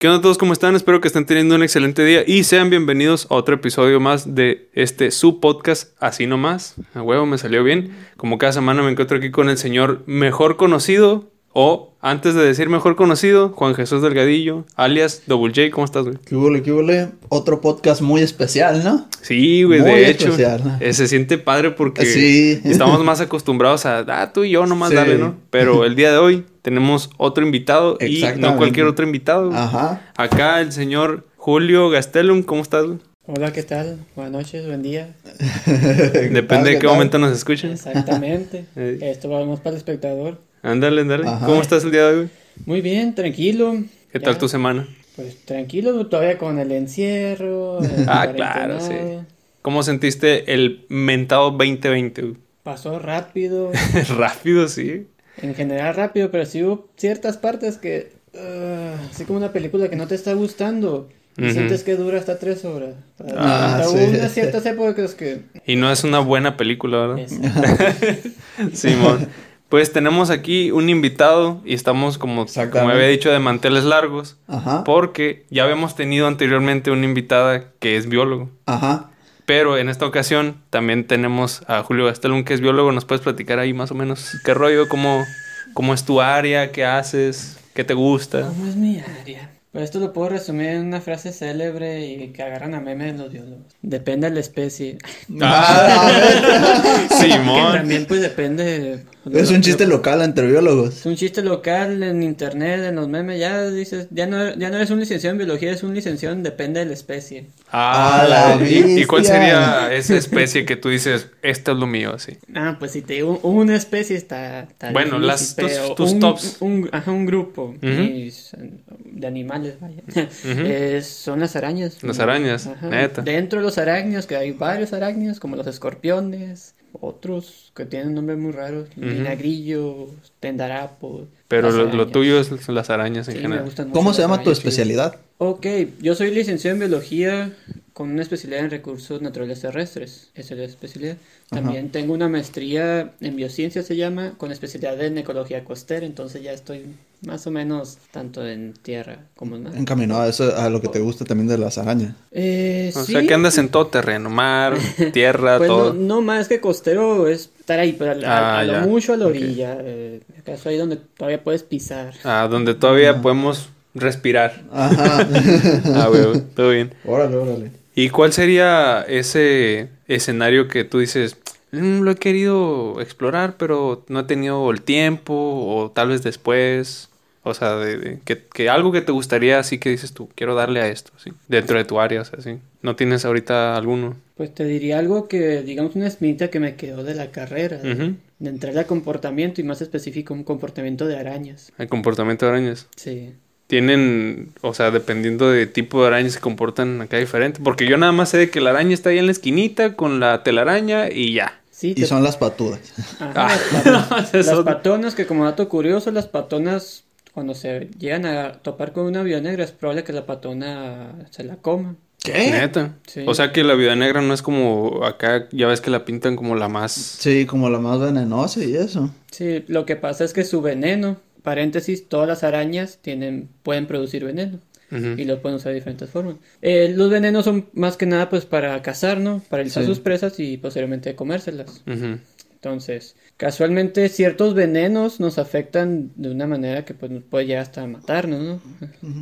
¿Qué onda todos? ¿Cómo están? Espero que estén teniendo un excelente día y sean bienvenidos a otro episodio más de este su podcast, así nomás. A huevo, me salió bien. Como cada semana me encuentro aquí con el señor mejor conocido o, antes de decir mejor conocido, Juan Jesús Delgadillo, alias Double J. ¿Cómo estás, güey? ¿Qué huele, qué huele? Otro podcast muy especial, ¿no? Sí, güey, Muy de hecho. especial, ¿no? eh, se siente padre porque Sí. estamos más acostumbrados a, ah, tú y yo nomás Sí. dale, ¿no? Pero el día de hoy tenemos otro invitado y no cualquier otro invitado. güey. Ajá. Acá el señor Julio Gastelum, ¿cómo estás? güey? Hola, ¿qué tal? Buenas noches, buen día. Depende de qué momento nos escuchen. Exactamente. Esto vamos para el espectador. Ándale, ándale. Ajá. ¿Cómo estás el día de hoy? Muy bien, tranquilo. ¿Qué tal tu semana? Pues tranquilo, todavía con el encierro. el Ah, claro, sí. ¿Cómo sentiste el mentado 2020? güey? Pasó rápido. Rápido, sí. en general rápido, pero sí hubo ciertas partes que... ah, así como una película que no te está gustando. Y sientes que dura hasta tres horas. Ah, Hubo sí. unas ciertas épocas que... Y no es una buena película, ¿verdad? Simón. Pues tenemos aquí un invitado y estamos como, como había dicho de manteles largos. Ajá. Porque ya habíamos tenido anteriormente una invitada que es biólogo. Ajá. Pero en esta ocasión también tenemos a Julio Gastelum, que es biólogo. ¿Nos puedes platicar ahí más o menos qué rollo, cómo, cómo es tu área, qué haces, qué te gusta? ¿Cómo es mi área? Pues esto lo puedo resumir en una frase célebre y que agarran a memes los biólogos. Depende de la especie. Ah, Que Simón. también pues depende... es un chiste local entre biólogos. Es un chiste local en internet, en los memes, ya dices, ya no, ya no eres un licenciado en biología, eres un licenciado en depende de la especie. Ah, ¡A la ¿y, y cuál sería esa especie que tú dices, esto es lo mío, así? Ah, pues si te digo una especie está... está Bueno, difícil, las- tus- un, tops. Un, ajá, un grupo de animales, vaya. Eh, son las arañas. Las arañas, Ajá. neta. Dentro de los arácnidos, que hay varios arácnidos, como los escorpiones, otros que tienen nombres muy raros, vinagrillos, tendarapos. Pero lo, tuyo es las arañas en Sí, me general. ¿Cómo se llama tu arañas, sí. especialidad? Ok, yo soy licenciado en biología con una especialidad en recursos naturales terrestres. Esa es la especialidad. También tengo una maestría en biociencia, se llama, con especialidad en ecología costera. Entonces ya estoy más o menos tanto en tierra como en mar. Encaminado a eso, a lo que te gusta también de las arañas. Eh, O sí, sea que andas en todo terreno, mar, tierra, pues todo. no más que costero es estar ahí, pero a, Ah, a lo mucho a la orilla. eh, acaso ahí donde todavía puedes pisar. Ah, donde todavía podemos respirar. Ajá. Ah, güey, todo bien. órale, órale. ¿Y cuál sería ese escenario que tú dices, "Mm, lo he querido explorar, pero no he tenido el tiempo, o tal vez después? O sea, de, de- que, que algo que te gustaría, así que dices tú, quiero darle a esto, ¿sí? Dentro de tu área, o sea, ¿sí? ¿No tienes ahorita alguno? Pues te diría algo que, digamos, una espinita que me quedó de la carrera. de- Ujú. De entrar al comportamiento y más específico, un comportamiento de arañas. El comportamiento de arañas. Sí. Tienen, o sea, dependiendo de tipo de arañas se comportan acá diferente. Porque yo nada más sé de que la araña está ahí en la esquinita con la telaraña y ya. Sí, Y te- son las patudas. Ajá, Ah, las, no, pat- ese es las patonas, que como dato curioso, las patonas, cuando se llegan a topar con una vida negra, es probable que la patona se la coma. ¿Qué? Neta. Sí. O sea que la vida negra no es como acá, ya ves que la pintan como la más... Sí, como la más venenosa y eso. Sí, lo que pasa es que su veneno, paréntesis, todas las arañas tienen, pueden producir veneno. Y lo pueden usar de diferentes formas. Eh, los venenos son más que nada pues para cazar, ¿no? Para alisar Sí. sus presas y posteriormente comérselas. Ujú. Entonces, casualmente ciertos venenos nos afectan de una manera que pues nos puede llegar hasta matarnos, ¿no?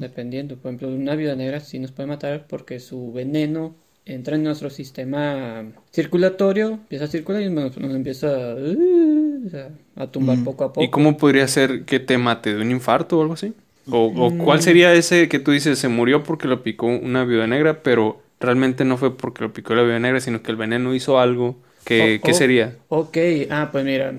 Dependiendo. Por ejemplo, una viuda negra sí nos puede matar porque su veneno entra en nuestro sistema circulatorio, empieza a circular y nos, nos empieza a, uh, a tumbar poco a poco. ¿Y cómo podría ser que te mate? ¿De un infarto o algo así? ¿O, o Mm. cuál sería ese que tú dices se murió porque lo picó una viuda negra, pero realmente no fue porque lo picó la viuda negra, sino que el veneno hizo algo? Oh, ¿Qué sería? Ok, ah, pues mira,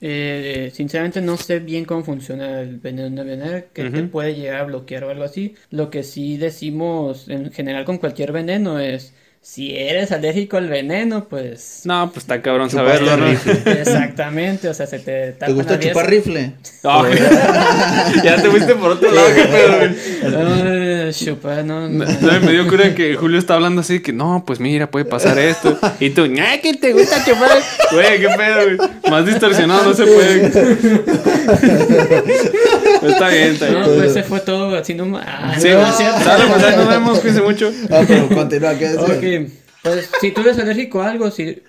eh, sinceramente no sé bien cómo funciona el veneno de veneno, que te Ujú. puede llegar a bloquear o algo así. Lo que sí decimos en general con cualquier veneno es, si eres alérgico al veneno, pues... No, pues está cabrón saberlo, ¿no? rifle. Exactamente, o sea, se te ¿Te tapan gusta chupar rifle? Ya te fuiste por otro lado, qué pedo, güey. Chupar, no, no. No, me dio cura que Julio está hablando así que no, pues mira, puede pasar esto. Y tú, ña, que te gusta chupar. Güey, qué pedo, güey. Más distorsionado no se puede. Está bien, está bien. No, pues se fue todo así nomás. Ah, Sí, no, es cierto. sale, pues ahí nos vemos, cuídense mucho. Ah, pero continúa, ¿qué decir? Ok, pues si tú eres alérgico a algo, si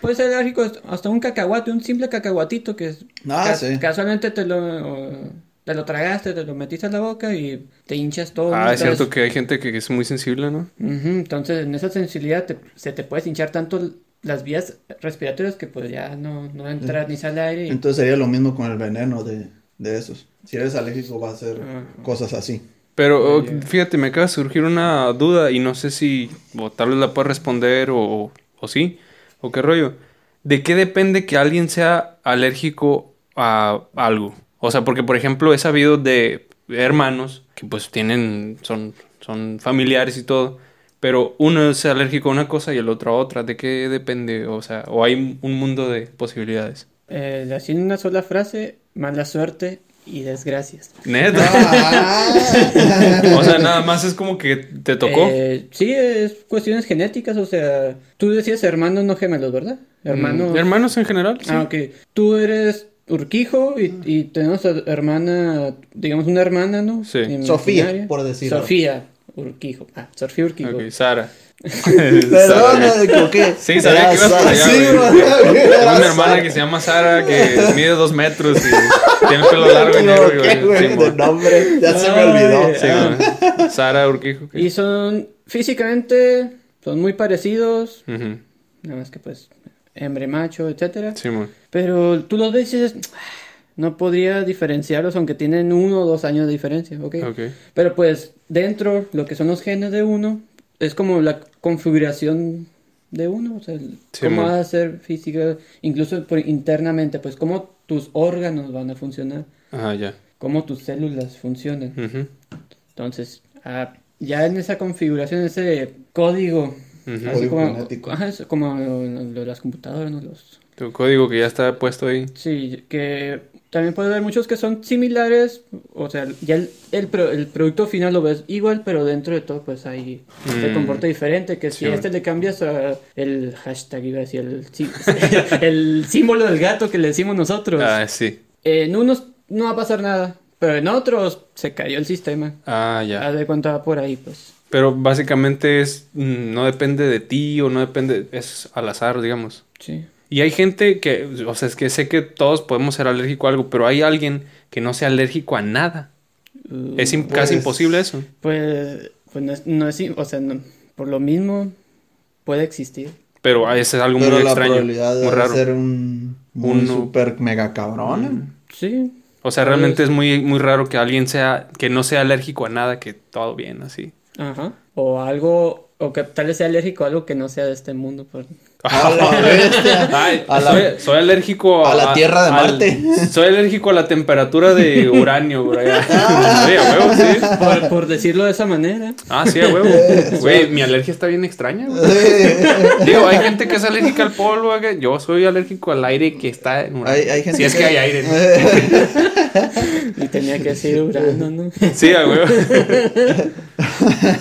puedes ser alérgico hasta un cacahuate, un simple cacahuatito que es- Ah, ca- sí. casualmente te lo te lo tragaste, te lo metiste a la boca y te hinchas todo. ¿no? Ah, es Entonces- cierto que hay gente que es muy sensible, ¿no? Entonces en esa sensibilidad te- se te puedes hinchar tanto las vías respiratorias que pues ya no, no entra ni sale aire. y- Entonces sería lo mismo con el veneno de, de esos. Si eres alérgico va a ser Ajá. cosas así. Pero oh, Yeah. fíjate, me acaba de surgir una duda y no sé si o tal vez la puedes responder o, o sí, o qué rollo. ¿De qué depende que alguien sea alérgico a algo? O sea, porque por ejemplo he sabido de hermanos que pues tienen, son, son familiares y todo, pero uno es alérgico a una cosa y el otro a otra. ¿De qué depende? O sea, o hay un mundo de posibilidades. Eh, así en una sola frase, mala suerte y desgracias. Neta. Ah. o sea, nada más es como que te tocó. Eh, sí, es cuestiones genéticas, o sea, tú decías hermanos, no gemelos, ¿verdad? Hermanos. Mm, Hermanos en general, sí. Ah, ok. Tú eres Urquijo y, y tenemos a hermana, digamos una hermana, ¿no? Sí. Sofía, por decirlo. Sofía Urquijo. Ah, Sofía Urquijo. Ok, Sara. Perdón, me equivoqué. Sí, sabía que ibas para allá, Sí. Tengo una hermana que se llama Sara que mide dos metros y tiene el pelo largo y negro. güey. Sí, de nombre. Ya se me olvidó. Sí, Ah. Sara Urquijo. ¿qué? Y son, físicamente, son muy parecidos, nada más que pues, hembra y macho, etcétera. Sí. Pero tú los ves y dices, "Ah, no podría diferenciarlos aunque tienen uno o dos años de diferencia, ¿ok? Ok. Pero pues dentro, lo que son los genes de uno, es como la configuración de uno, o sea, el- Sí, cómo man. va a ser física, incluso por internamente, pues cómo tus órganos van a funcionar, Ah, ya. cómo tus células funcionan. Entonces, ah, ya en esa configuración, ese código, Código como, ajá, es como lo, lo de las computadoras, ¿no? Los, Tu código que ya está puesto ahí. Sí, que también puede haber muchos que son similares, o sea, ya el, el, pro- el producto final lo ves igual, pero dentro de todo pues ahí se Mm. comporta diferente, que si Sí, a este le cambias a el hashtag, iba a decir, el, sí- el símbolo del gato que le decimos nosotros, Ah, sí. en unos no va a pasar nada, pero en otros se cayó el sistema, Ah, a ya. de cuánto va por ahí pues. Pero básicamente es. mm, No depende de ti o no depende. Es al azar, digamos. Sí. Y hay gente que, o sea, es que sé que todos podemos ser alérgicos a algo, pero hay alguien que no sea alérgico a nada. Uh, Es im- Pues- casi imposible eso. pues, pues no es, no es, o sea, no- por lo mismo puede existir. Pero ese es algo Pero muy la extraño, probabilidad muy de raro. ser un muy Uno. super mega cabrón. Sí, O sea, realmente es muy, muy raro que alguien sea, que no sea alérgico a nada, que todo bien, así. Ajá. O algo, o que tal vez sea alérgico a algo que no sea de este mundo. Por... A la bestia. Ay, A la- soy, alérgico a la tierra de Marte. Soy alérgico a la temperatura de uranio. Sí, a huevo, sí. por, por decirlo de esa manera. Ah, sí, a huevo. Güey, mi alergia está bien extraña, güey. Digo, hay gente que es alérgica al polvo, güey. yo soy alérgico al aire que está en uranio. Hay, hay gente Si es que hay aire. Y tenía que decir Urano, ¿no? Sí, a huevo.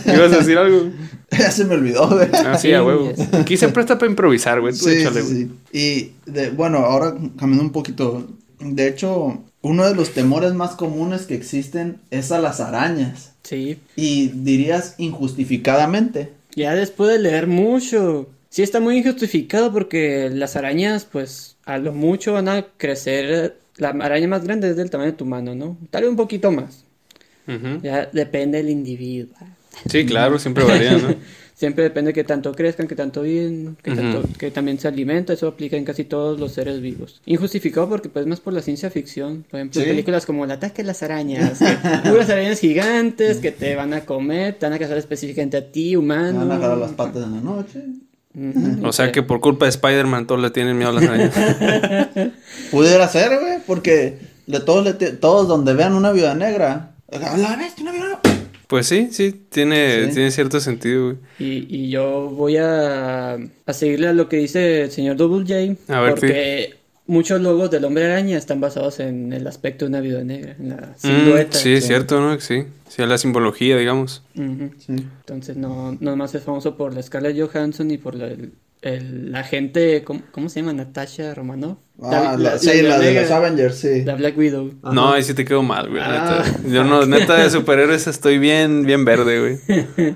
¿Ibas a decir algo? ya se me olvidó, güey. Ah, sí, a huevo. Aquí se presta para improvisar, güey. Tú Sí, échale, sí. Y de, bueno, ahora cambiando un poquito. De hecho, uno de los temores más comunes que existen es a las arañas. Sí. Y dirías injustificadamente. Ya después de leer mucho, sí está muy injustificado porque las arañas, pues, a lo mucho van a crecer. La araña más grande es del tamaño de tu mano, ¿no? Tal vez un poquito más. Ya depende del individuo. Sí, claro, siempre varía, ¿no? Siempre depende de que tanto crezcan, que tanto viven, tanto- que también se alimenta, eso aplica en casi todos los seres vivos. Injustificado porque pues más por la ciencia ficción, por ejemplo, Sí. películas como El ataque de las arañas, puras arañas gigantes que te van a comer, te van a cazar específicamente a ti, humano. van a jalar las patas en la noche. O sea que por culpa de Spider-Man todos le tienen miedo a las arañas. Pudiera ser, güey, porque de todos, le te- todos donde vean una viuda negra. "A La bestia, una viuda negra". Pues sí, sí, tiene, Sí. tiene cierto sentido, güey. Y, y yo voy a, a seguirle a lo que dice el señor Double J, A ver, porque muchos logos del hombre araña están basados en el aspecto de una viuda negra, en la Mm, silueta. sí, es cierto, ¿no? Sí, sí, la simbología, digamos. Sí. Entonces no, no más es famoso por la Scarlett Johansson y por la- el, el, la gente, ¿cómo, cómo se llama? Natasha Romanoff. Ah, La- la- sí, la la, de los Avengers, sí. La Black Widow. Ajá. No, ahí sí te quedo mal, güey. Ah. neta. Yo no, neta de superhéroes estoy bien, bien verde, güey.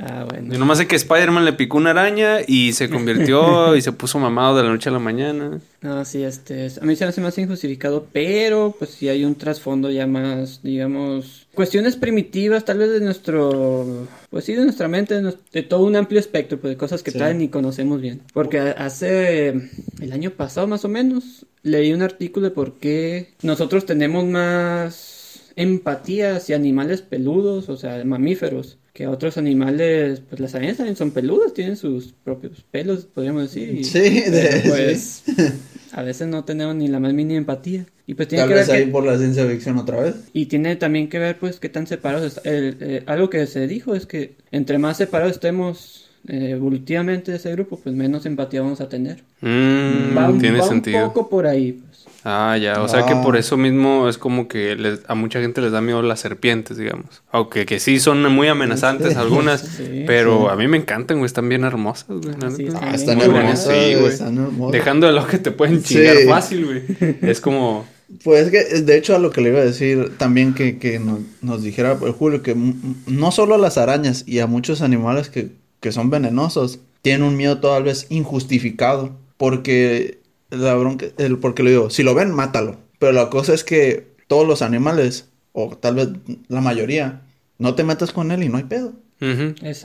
Ah, bueno. Yo nomás sé que Spider-Man le picó una araña y se convirtió y se puso mamado de la noche a la mañana. No, sí, este, es- a mí se me hace más injustificado, pero pues sí hay un trasfondo ya más, digamos, cuestiones primitivas tal vez de nuestro, pues sí, de nuestra mente, de, de todo un amplio espectro pues, de cosas que Sí. tal ni conocemos bien. Porque hace el año pasado más o menos leí un artículo de por qué nosotros tenemos más empatía hacia animales peludos, o sea, mamíferos. Que otros animales, pues las arañas también son peludas, tienen sus propios pelos, podríamos decir. y- Sí, de- pues a veces no tenemos ni la más mínima empatía. Y pues tiene Tal que ver vez ahí que- por la ciencia ficción otra vez. y tiene también que ver pues qué tan separados est- el- eh, algo que se dijo es que entre más separados estemos eh, evolutivamente de ese grupo, pues menos empatía vamos a tener. Mm, va un, tiene va un sentido. poco por ahí. Pues. Ah, ya. O sea que Ah. por eso mismo es como que les- a mucha gente les da miedo las serpientes, digamos. Aunque que sí son muy amenazantes Sí. algunas. Sí, pero sí. a mí me encantan, güey. Están bien hermosas, güey. están Ah, bien están muy hermosas, buenas, sí, güey. están hermosas. Dejando de lo que te pueden Sí. chingar fácil, güey. Es como... Pues es que, de hecho, a lo que le iba a decir también que, que nos, dijera pues, Julio, que no solo a las arañas y a muchos animales que, que son venenosos, tienen un miedo tal vez injustificado. Porque, la bronca, el, porque le digo, si lo ven, mátalo. Pero la cosa es que todos los animales, o tal vez la mayoría, no te metas con él y no hay pedo.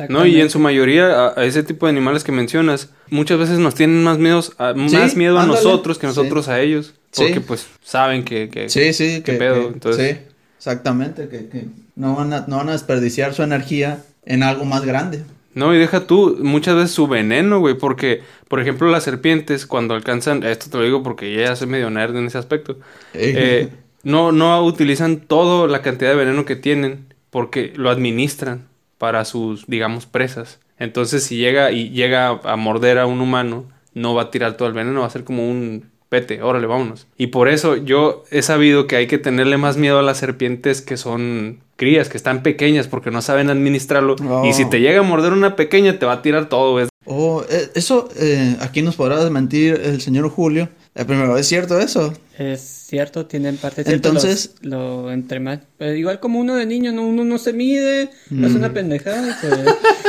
No, y en su mayoría a, a ese tipo de animales que mencionas, muchas veces nos tienen más miedos, a, más miedo a nosotros que Sí. nosotros a ellos. Sí. Porque pues saben que... que- Sí, sí, ¿Qué que, pedo? que- Entonces- sí, exactamente, que, que no, van a, no van a desperdiciar su energía en algo más grande. No, y deja tú, muchas veces su veneno, güey, porque, por ejemplo, las serpientes cuando alcanzan, esto te lo digo porque ya soy medio nerd en ese aspecto, eh, no, no utilizan toda la cantidad de veneno que tienen porque lo administran para sus, digamos, presas. Entonces, si llega y llega a morder a un humano, no va a tirar todo el veneno, va a ser como un pete, órale, vámonos. Y por eso yo he sabido que hay que tenerle más miedo a las serpientes que son crías, que están pequeñas porque no saben administrarlo. Oh. Y si te llega a morder una pequeña, te va a tirar todo, güey. Oh, eh, eso, eh, aquí nos podrá desmentir el señor Julio. Eh, primero, ¿es cierto eso? Es cierto, tienen parte. Entonces- los- lo entre más. pero igual como uno de niño, no, uno no se mide, no es una pendejada. pues.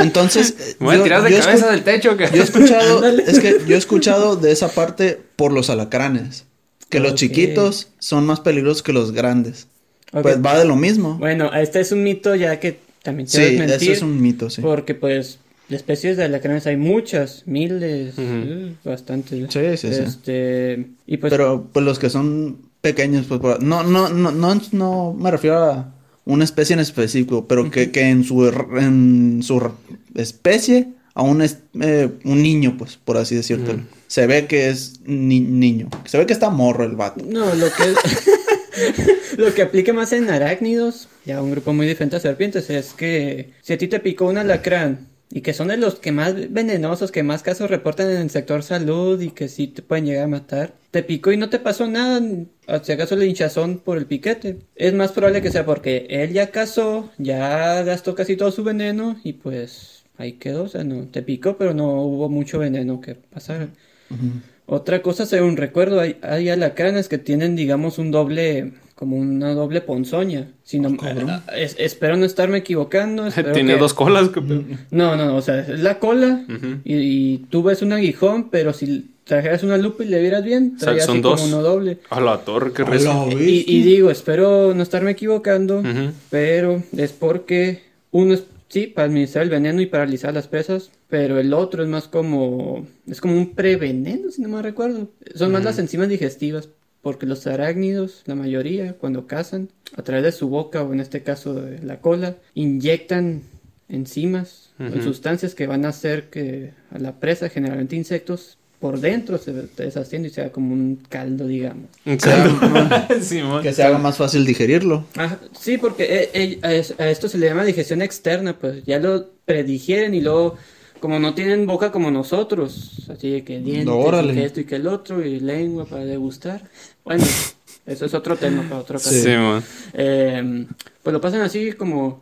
Entonces, eh, Me voy a yo- tirar de yo cabeza del techo. Que... Yo he escuchado, es que yo he escuchado de esa parte por los alacranes. Que los chiquitos son más peligrosos que los grandes. Pues va de lo mismo. Bueno, este es un mito ya que también te sí, mentir. eso es un mito, sí. Porque pues de especies de alacranes hay muchas, miles, eh, bastantes. Sí, sí, sí. Este, y pues Pero pues los que son pequeños, pues por- no, no, no, no, no me refiero a una especie en específico, pero que, que en su en su especie a un, es- eh, un niño, pues, por así decirlo. Se ve que es ni- niño. Se ve que está morro el vato. no, lo que lo que aplica más en arácnidos, ya un grupo muy diferente a serpientes, es que si a ti te picó un alacrán y que son de los que más venenosos, que más casos reportan en el sector salud y que sí te pueden llegar a matar, te picó y no te pasó nada, si acaso el hinchazón por el piquete. Es más probable que sea porque él ya cazó, ya gastó casi todo su veneno y pues ahí quedó, o sea, no, te picó, pero no hubo mucho veneno que pasar. Otra cosa, según recuerdo, hay, hay alacranes que tienen, digamos, un doble, como una doble ponzoña. Si no- Cabrón. es- espero no estarme equivocando. Tiene que- dos colas. No, no, no, o sea, es la cola y, y tú ves un aguijón, pero si trajeras una lupa y le vieras bien, O sea, traía son así dos. como uno doble. A la torre, qué rezo. Y, digo, espero no estarme equivocando, pero es porque uno es, sí, para administrar el veneno y paralizar las presas, pero el otro es más como, es como un preveneno, si no me recuerdo. Son más las enzimas digestivas, porque los arácnidos, la mayoría, cuando cazan, a través de su boca o en este caso de la cola, inyectan enzimas o Ujú. sustancias que van a hacer que a la presa, generalmente insectos, por dentro se deshaciendo y sea como un caldo, digamos. Un caldo. Que se haga más fácil digerirlo. Ajá, sí, porque eh, eh, a es- a esto se le llama digestión externa, pues ya lo predigieren y luego, como no tienen boca como nosotros, así de que dientes, Órale. y que esto y que el otro, y lengua para degustar. Bueno, eso es otro tema para otra ocasión. Simón. Eh, pues lo pasan así como,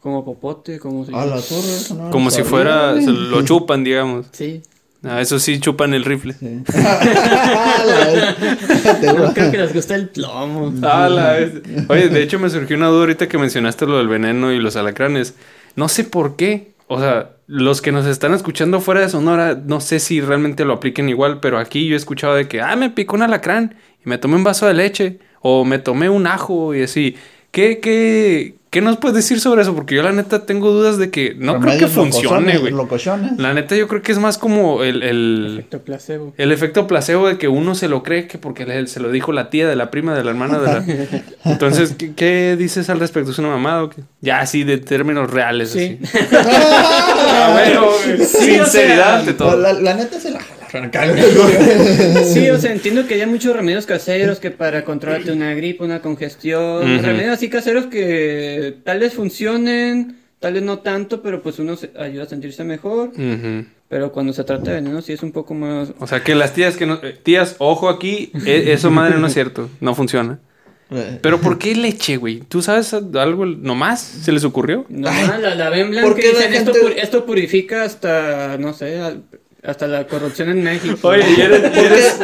como popote, como si... A la torre. eso no Como si fuera, se lo chupan, digamos. Sí, Ah, eso sí, chupan el rifle. Sí. La- te- No creo que les gusta el plomo. Ah, la vez. Oye, de hecho me surgió una duda ahorita que mencionaste lo del veneno y los alacranes. No sé por qué. O sea, los que nos están escuchando fuera de Sonora, no sé si realmente lo apliquen igual, pero aquí yo he escuchado de que, ah, me picó un alacrán y me tomé un vaso de leche o me tomé un ajo y así. ¿Qué, qué, qué nos puedes decir sobre eso? Porque yo la neta tengo dudas de que no creo que funcione, güey. La neta yo creo que es más como el, el, Efecto placebo. el efecto placebo de que uno se lo cree que porque le- se lo dijo la tía de la prima de la hermana de la... Entonces, ¿qué, qué dices al respecto? ¿Es una mamada o qué? Ya así de términos reales. Sí. así. Ah, bueno. Sí, o Sinceridad sea, ante todo. La, la neta se la. Sí, o sea, entiendo que hay muchos remedios caseros que para controlarte una gripe, una congestión, Ujú. remedios así caseros que tal vez funcionen, tal vez no tanto, pero pues uno se ayuda a sentirse mejor. Pero cuando se trata de veneno sí es un poco más... O sea, que las tías que no... eh, Tías, ojo aquí, e- eso madre no es cierto, no funciona. Pero ¿por qué leche, güey? ¿Tú sabes algo nomás? ¿Se les ocurrió? No, Ay, la, la ven ¿por blanca qué la dicen, esto, purifica hasta, no sé, al- hasta la corrupción en México. Oye, y eres,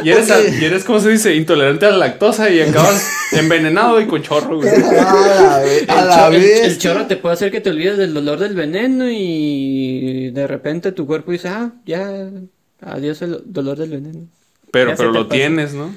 y eres, y eres, ¿cómo se dice? Intolerante a la lactosa y acabas envenenado y con chorro, güey. A la, a El, la cho- el- vez. el chorro te puede hacer que te olvides del dolor del veneno y de repente tu cuerpo dice, ah, ya, adiós el dolor del veneno. Pero, Ya pero lo pasa. tienes, ¿no?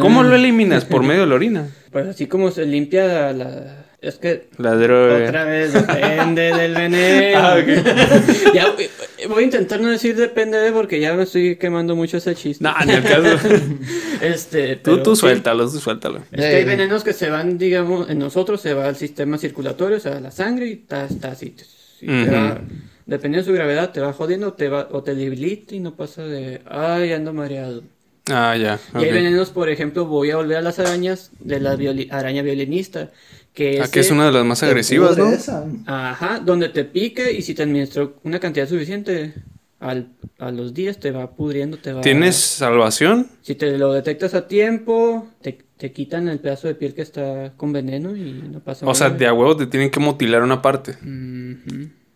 ¿Cómo Ah. lo eliminas? ¿Por medio de la orina? Pues así como se limpia la... Es que La droga. otra vez depende del veneno. Ah, ok. Ya, eh, voy a intentar no decir depende de porque ya me estoy quemando mucho ese chiste. No, ni el caso. Este, Tú, pero tú suéltalo, tú suéltalo. Es que hay venenos que se van, digamos, en nosotros se va al sistema circulatorio, o sea, a la sangre y está, está así. Y te Ujú. va- dependiendo de su gravedad, te va jodiendo te va, o te debilita y no pasa de, ay, ando mareado. Ah, ya. Y hay venenos, por ejemplo, voy a volver a las arañas de la violi- araña violinista, que Ah, que es una de las más agresivas, ¿no? Esa. Ajá, donde te pique y si te administró una cantidad suficiente al, a los días te va pudriendo, te va... ¿Tienes salvación? Si te lo detectas a tiempo, te, te quitan el pedazo de piel que está con veneno y no pasa O sea, nada. de a huevo te tienen que mutilar una parte.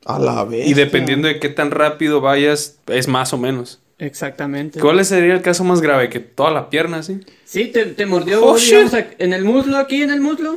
A la vez. Y dependiendo de qué tan rápido vayas, es más o menos. Exactamente. ¿Cuál sería el caso más grave? ¿Que toda la pierna, sí? Sí, te, te mordió Oh, digamos, en el muslo, aquí en el muslo.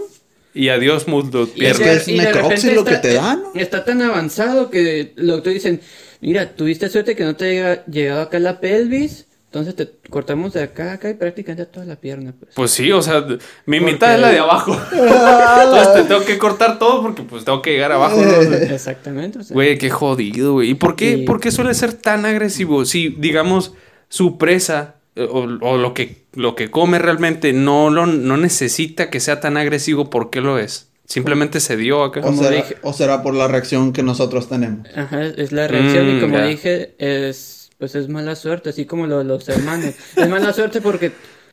Y adiós, muslo, Y pierna. que es y necropsia lo que te da, ¿no? Está tan avanzado que los doctores dicen, mira, tuviste suerte que no te haya llegado acá la pelvis, entonces te cortamos de acá a acá y prácticamente toda la pierna. Pues. Pues sí, o sea, mi Porque- mitad es la de abajo. Entonces te tengo que cortar todo porque pues tengo que llegar abajo. ¿no? Exactamente. o sea, Güey, qué jodido, güey. ¿Y por qué, Sí. por qué suele ser tan agresivo? Si, digamos, su presa o, o lo, que, lo que come realmente no, lo, no necesita que sea tan agresivo, ¿por qué lo es? Simplemente se dio acá. O será, dije- o será por la reacción que nosotros tenemos. Ajá, es- la reacción y Mm, como dije, es pues es mala suerte, así como lo de los hermanos. es mala suerte porque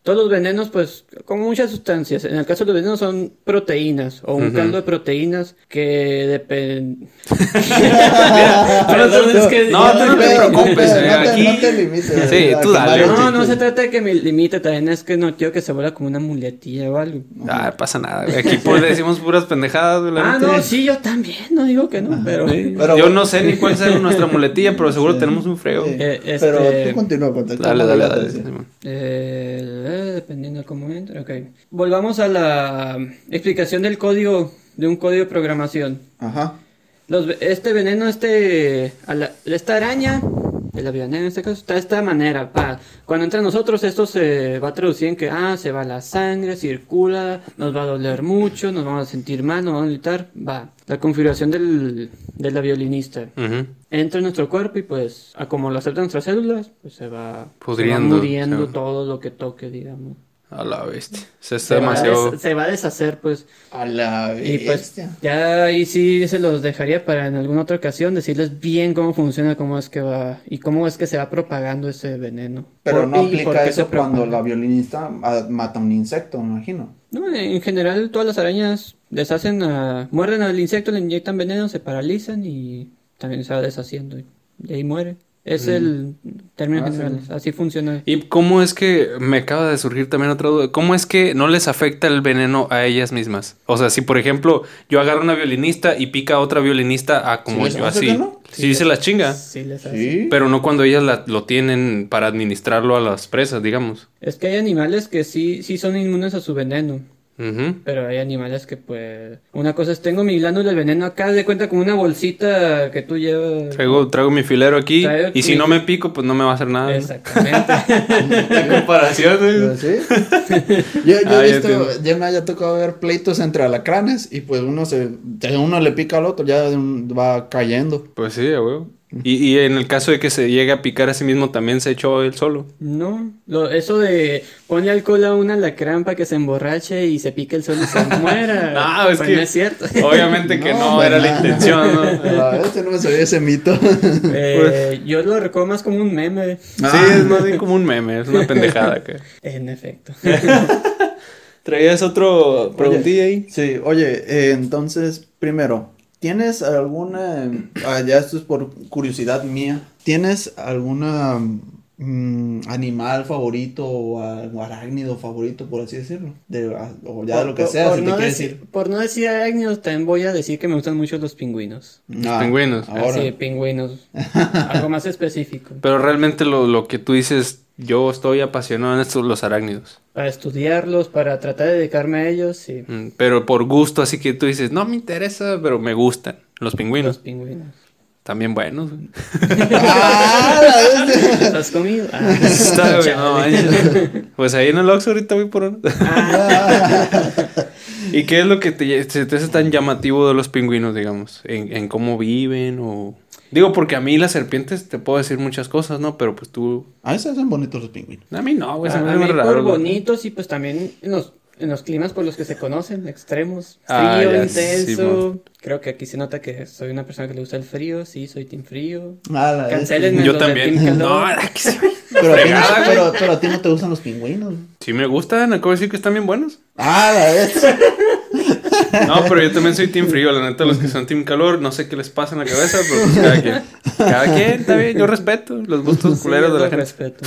todos los venenos, pues, como muchas sustancias, en el caso de los venenos son proteínas o un Ujú. caldo de proteínas que depende... Es que- no, tú no te preocupes, no eh, te- aquí- no te limites, Sí, eh, tú dale. No, no se trata de que me limite, también es que no quiero que se vuelva como una muletilla o algo. Ah, pasa nada. Aquí pues, decimos puras pendejadas, Ah, no, sí, yo también, no digo que no, pero... Pero- Yo no sé ni cuál sea nuestra muletilla, pero seguro tenemos un frego. Sí, Eh, Pero este- tú continúa con Dale, dale, dale. Simón. Eh, dependiendo de cómo entre, ok. Volvamos a la explicación del código, de un código de programación. Ajá. Los, este veneno, este, a la- esta araña, de la veneno en este caso, está de esta manera. pa. Cuando entra a nosotros, esto se va a traducir en que, ah, se va la sangre, circula, nos va a doler mucho, nos vamos a sentir mal, nos vamos a gritar, va. La configuración del, de la violinista. Ujú. Entra en nuestro cuerpo y pues, a como lo aceptan nuestras células, pues se va, Pudriendo, se va muriendo todo lo que toque, digamos. A la bestia. Se está Se va, demasiado. des- se va a deshacer, pues. A la Y pues, bestia. ya ahí sí se los dejaría para en alguna otra ocasión decirles bien cómo funciona, cómo es que va y cómo es que se va propagando ese veneno. Pero no aplica eso cuando la violinista mata un insecto, me imagino. No, en general todas las arañas deshacen a... muerden al insecto, le inyectan veneno, se paralizan y también se va deshaciendo y ahí muere. Es el término Ah, sí. general, así funciona. ¿Y cómo es que me acaba de surgir también otra duda? ¿Cómo es que no les afecta el veneno a ellas mismas? O sea, si por ejemplo yo agarro una violinista y pica a otra violinista a como ¿Sí les yo hace así, que no? sí se las chinga, Sí, les hace. Sí. pero no cuando ellas la- lo tienen para administrarlo a las presas, digamos. Es que hay animales que sí, sí son inmunes a su veneno. Ujú. Pero hay animales que pues... Una cosa es, tengo mi glándula de veneno acá, de cuenta como una bolsita que tú llevas... Traigo, traigo mi filero aquí Traigo y si no me pico, pues no me va a hacer nada. Exactamente. La comparación, güey. sí. Yo, yo Ah, he ya visto, entiendo. ya me haya tocado ver pleitos entre alacranes y pues uno se, uno le pica al otro, ya va cayendo. Pues sí, güey. Y, y en el caso de que se llegue a picar a sí mismo, también se echó él solo. no, lo, eso de ponle alcohol a una alacrán para que se emborrache y se pique el sol y se muera. No, es pues que- no es cierto. Obviamente que no, pues, era la nada. intención, ¿no? A veces no me sabía ese mito. Eh, yo lo recuerdo más como un meme. Sí, es más bien como un meme, es una pendejada. Que... En efecto. ¿Traías otro preguntilla ahí? Sí, oye, eh, entonces, primero, ¿tienes alguna, ah, ya esto es por curiosidad mía, ¿tienes alguna mm, animal favorito o, a- o arácnido favorito, por así decirlo? De, o ya de lo que Por- sea, por si no decir, decir. Por no decir arácnidos, también voy a decir que me gustan mucho los pingüinos. Ah, pingüinos. Ahora. Así, pingüinos. Algo más específico. Pero realmente lo, lo que tú dices, yo estoy apasionado en estos los arácnidos. Para estudiarlos, para tratar de dedicarme a ellos, sí. Mm, Pero por gusto, así que tú dices, no me interesa, pero me gustan. Los Los pingüinos. También buenos. Ah, ¿Los has comido? Ah, Está, güey, no chale. manches. Pues ahí en el Oxxo ahorita voy por uno. ¿Y qué es lo que te, se te hace tan llamativo de los pingüinos, digamos? ¿En, en cómo viven o...? Digo, porque a mí las serpientes te puedo decir muchas cosas, ¿no? Pero pues tú... A veces son bonitos los pingüinos. A mí no, güey. se me a mí muy por bonitos y pues también en los, en los climas por los que se conocen, extremos. Ah, Frío, ya, intenso. Simón. Creo que aquí se nota que soy una persona que le gusta el frío. Sí, soy team frío. Ah, Cancelenme Yo de también. No, que sí, Pero a, ti no, pero, pero a ti no te gustan los pingüinos. sí me gustan, acabo de decir que están bien buenos. Ah, la vez. No, pero yo también soy team frío, la neta, los que son team calor, no sé qué les pasa en la cabeza, pero pues cada quien. Cada quien, está bien, yo respeto los gustos Sí, culeros de yo la gente. respeto.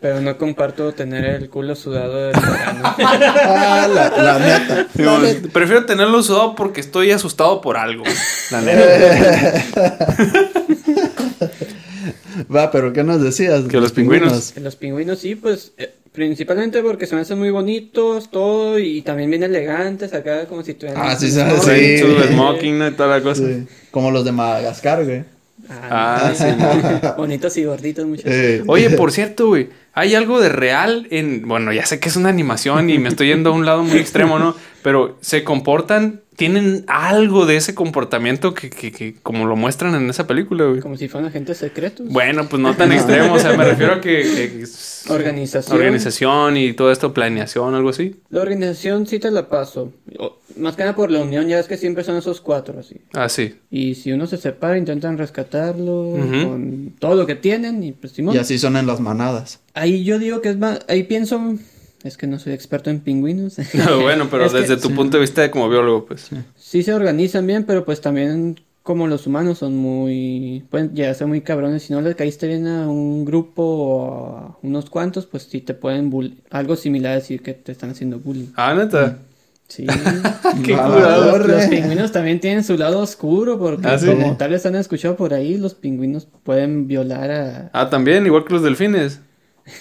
Pero no comparto tener el culo sudado del verano. Ah, la, la neta. Digo, La neta. prefiero tenerlo sudado porque estoy asustado por algo. La neta. Va, pero ¿qué nos decías? Que los pingüinos. Los pingüinos sí, pues eh, principalmente porque se me hacen muy bonitos, todo, y también bien elegantes acá, como si tuvieran... Ah, sí, un sí. Su smoking ¿no? y toda la cosa. Sí, Como los de Madagascar, güey. Ah, sí. Bonitos y gorditos, muchachos. Eh, Oye, por cierto, güey, hay algo de real en. Bueno, ya sé que es una animación y me estoy yendo a un lado muy extremo, ¿no? Pero se comportan, tienen algo de ese comportamiento que, que, que como lo muestran en esa película, güey. Como si fueran agentes secretos. Bueno, pues no tan extremo, o sea, me refiero a que. Organización. Organización y todo esto, planeación, algo así. La organización sí te la paso. O- más que nada por la unión, ya es que siempre son esos cuatro, así. Ah, sí. Y si uno se separa, intentan rescatarlo con todo lo que tienen y pues Simón. y así son en las manadas. Ahí yo digo que es más, ahí pienso, es que no soy experto en pingüinos. bueno, pero Es que desde tu punto de vista de como biólogo, pues. Sí se organizan bien, pero pues también como los humanos son muy, pueden llegar a ser muy cabrones. Si no le caíste bien a un grupo o a unos cuantos, pues sí te pueden bull algo similar a decir que te están haciendo bullying. Ah, neta. Sí. Qué corre. Los pingüinos también tienen su lado oscuro porque ¿Ah, sí? como tal vez han escuchado por ahí, los pingüinos pueden violar a, Ah, también, igual que los delfines.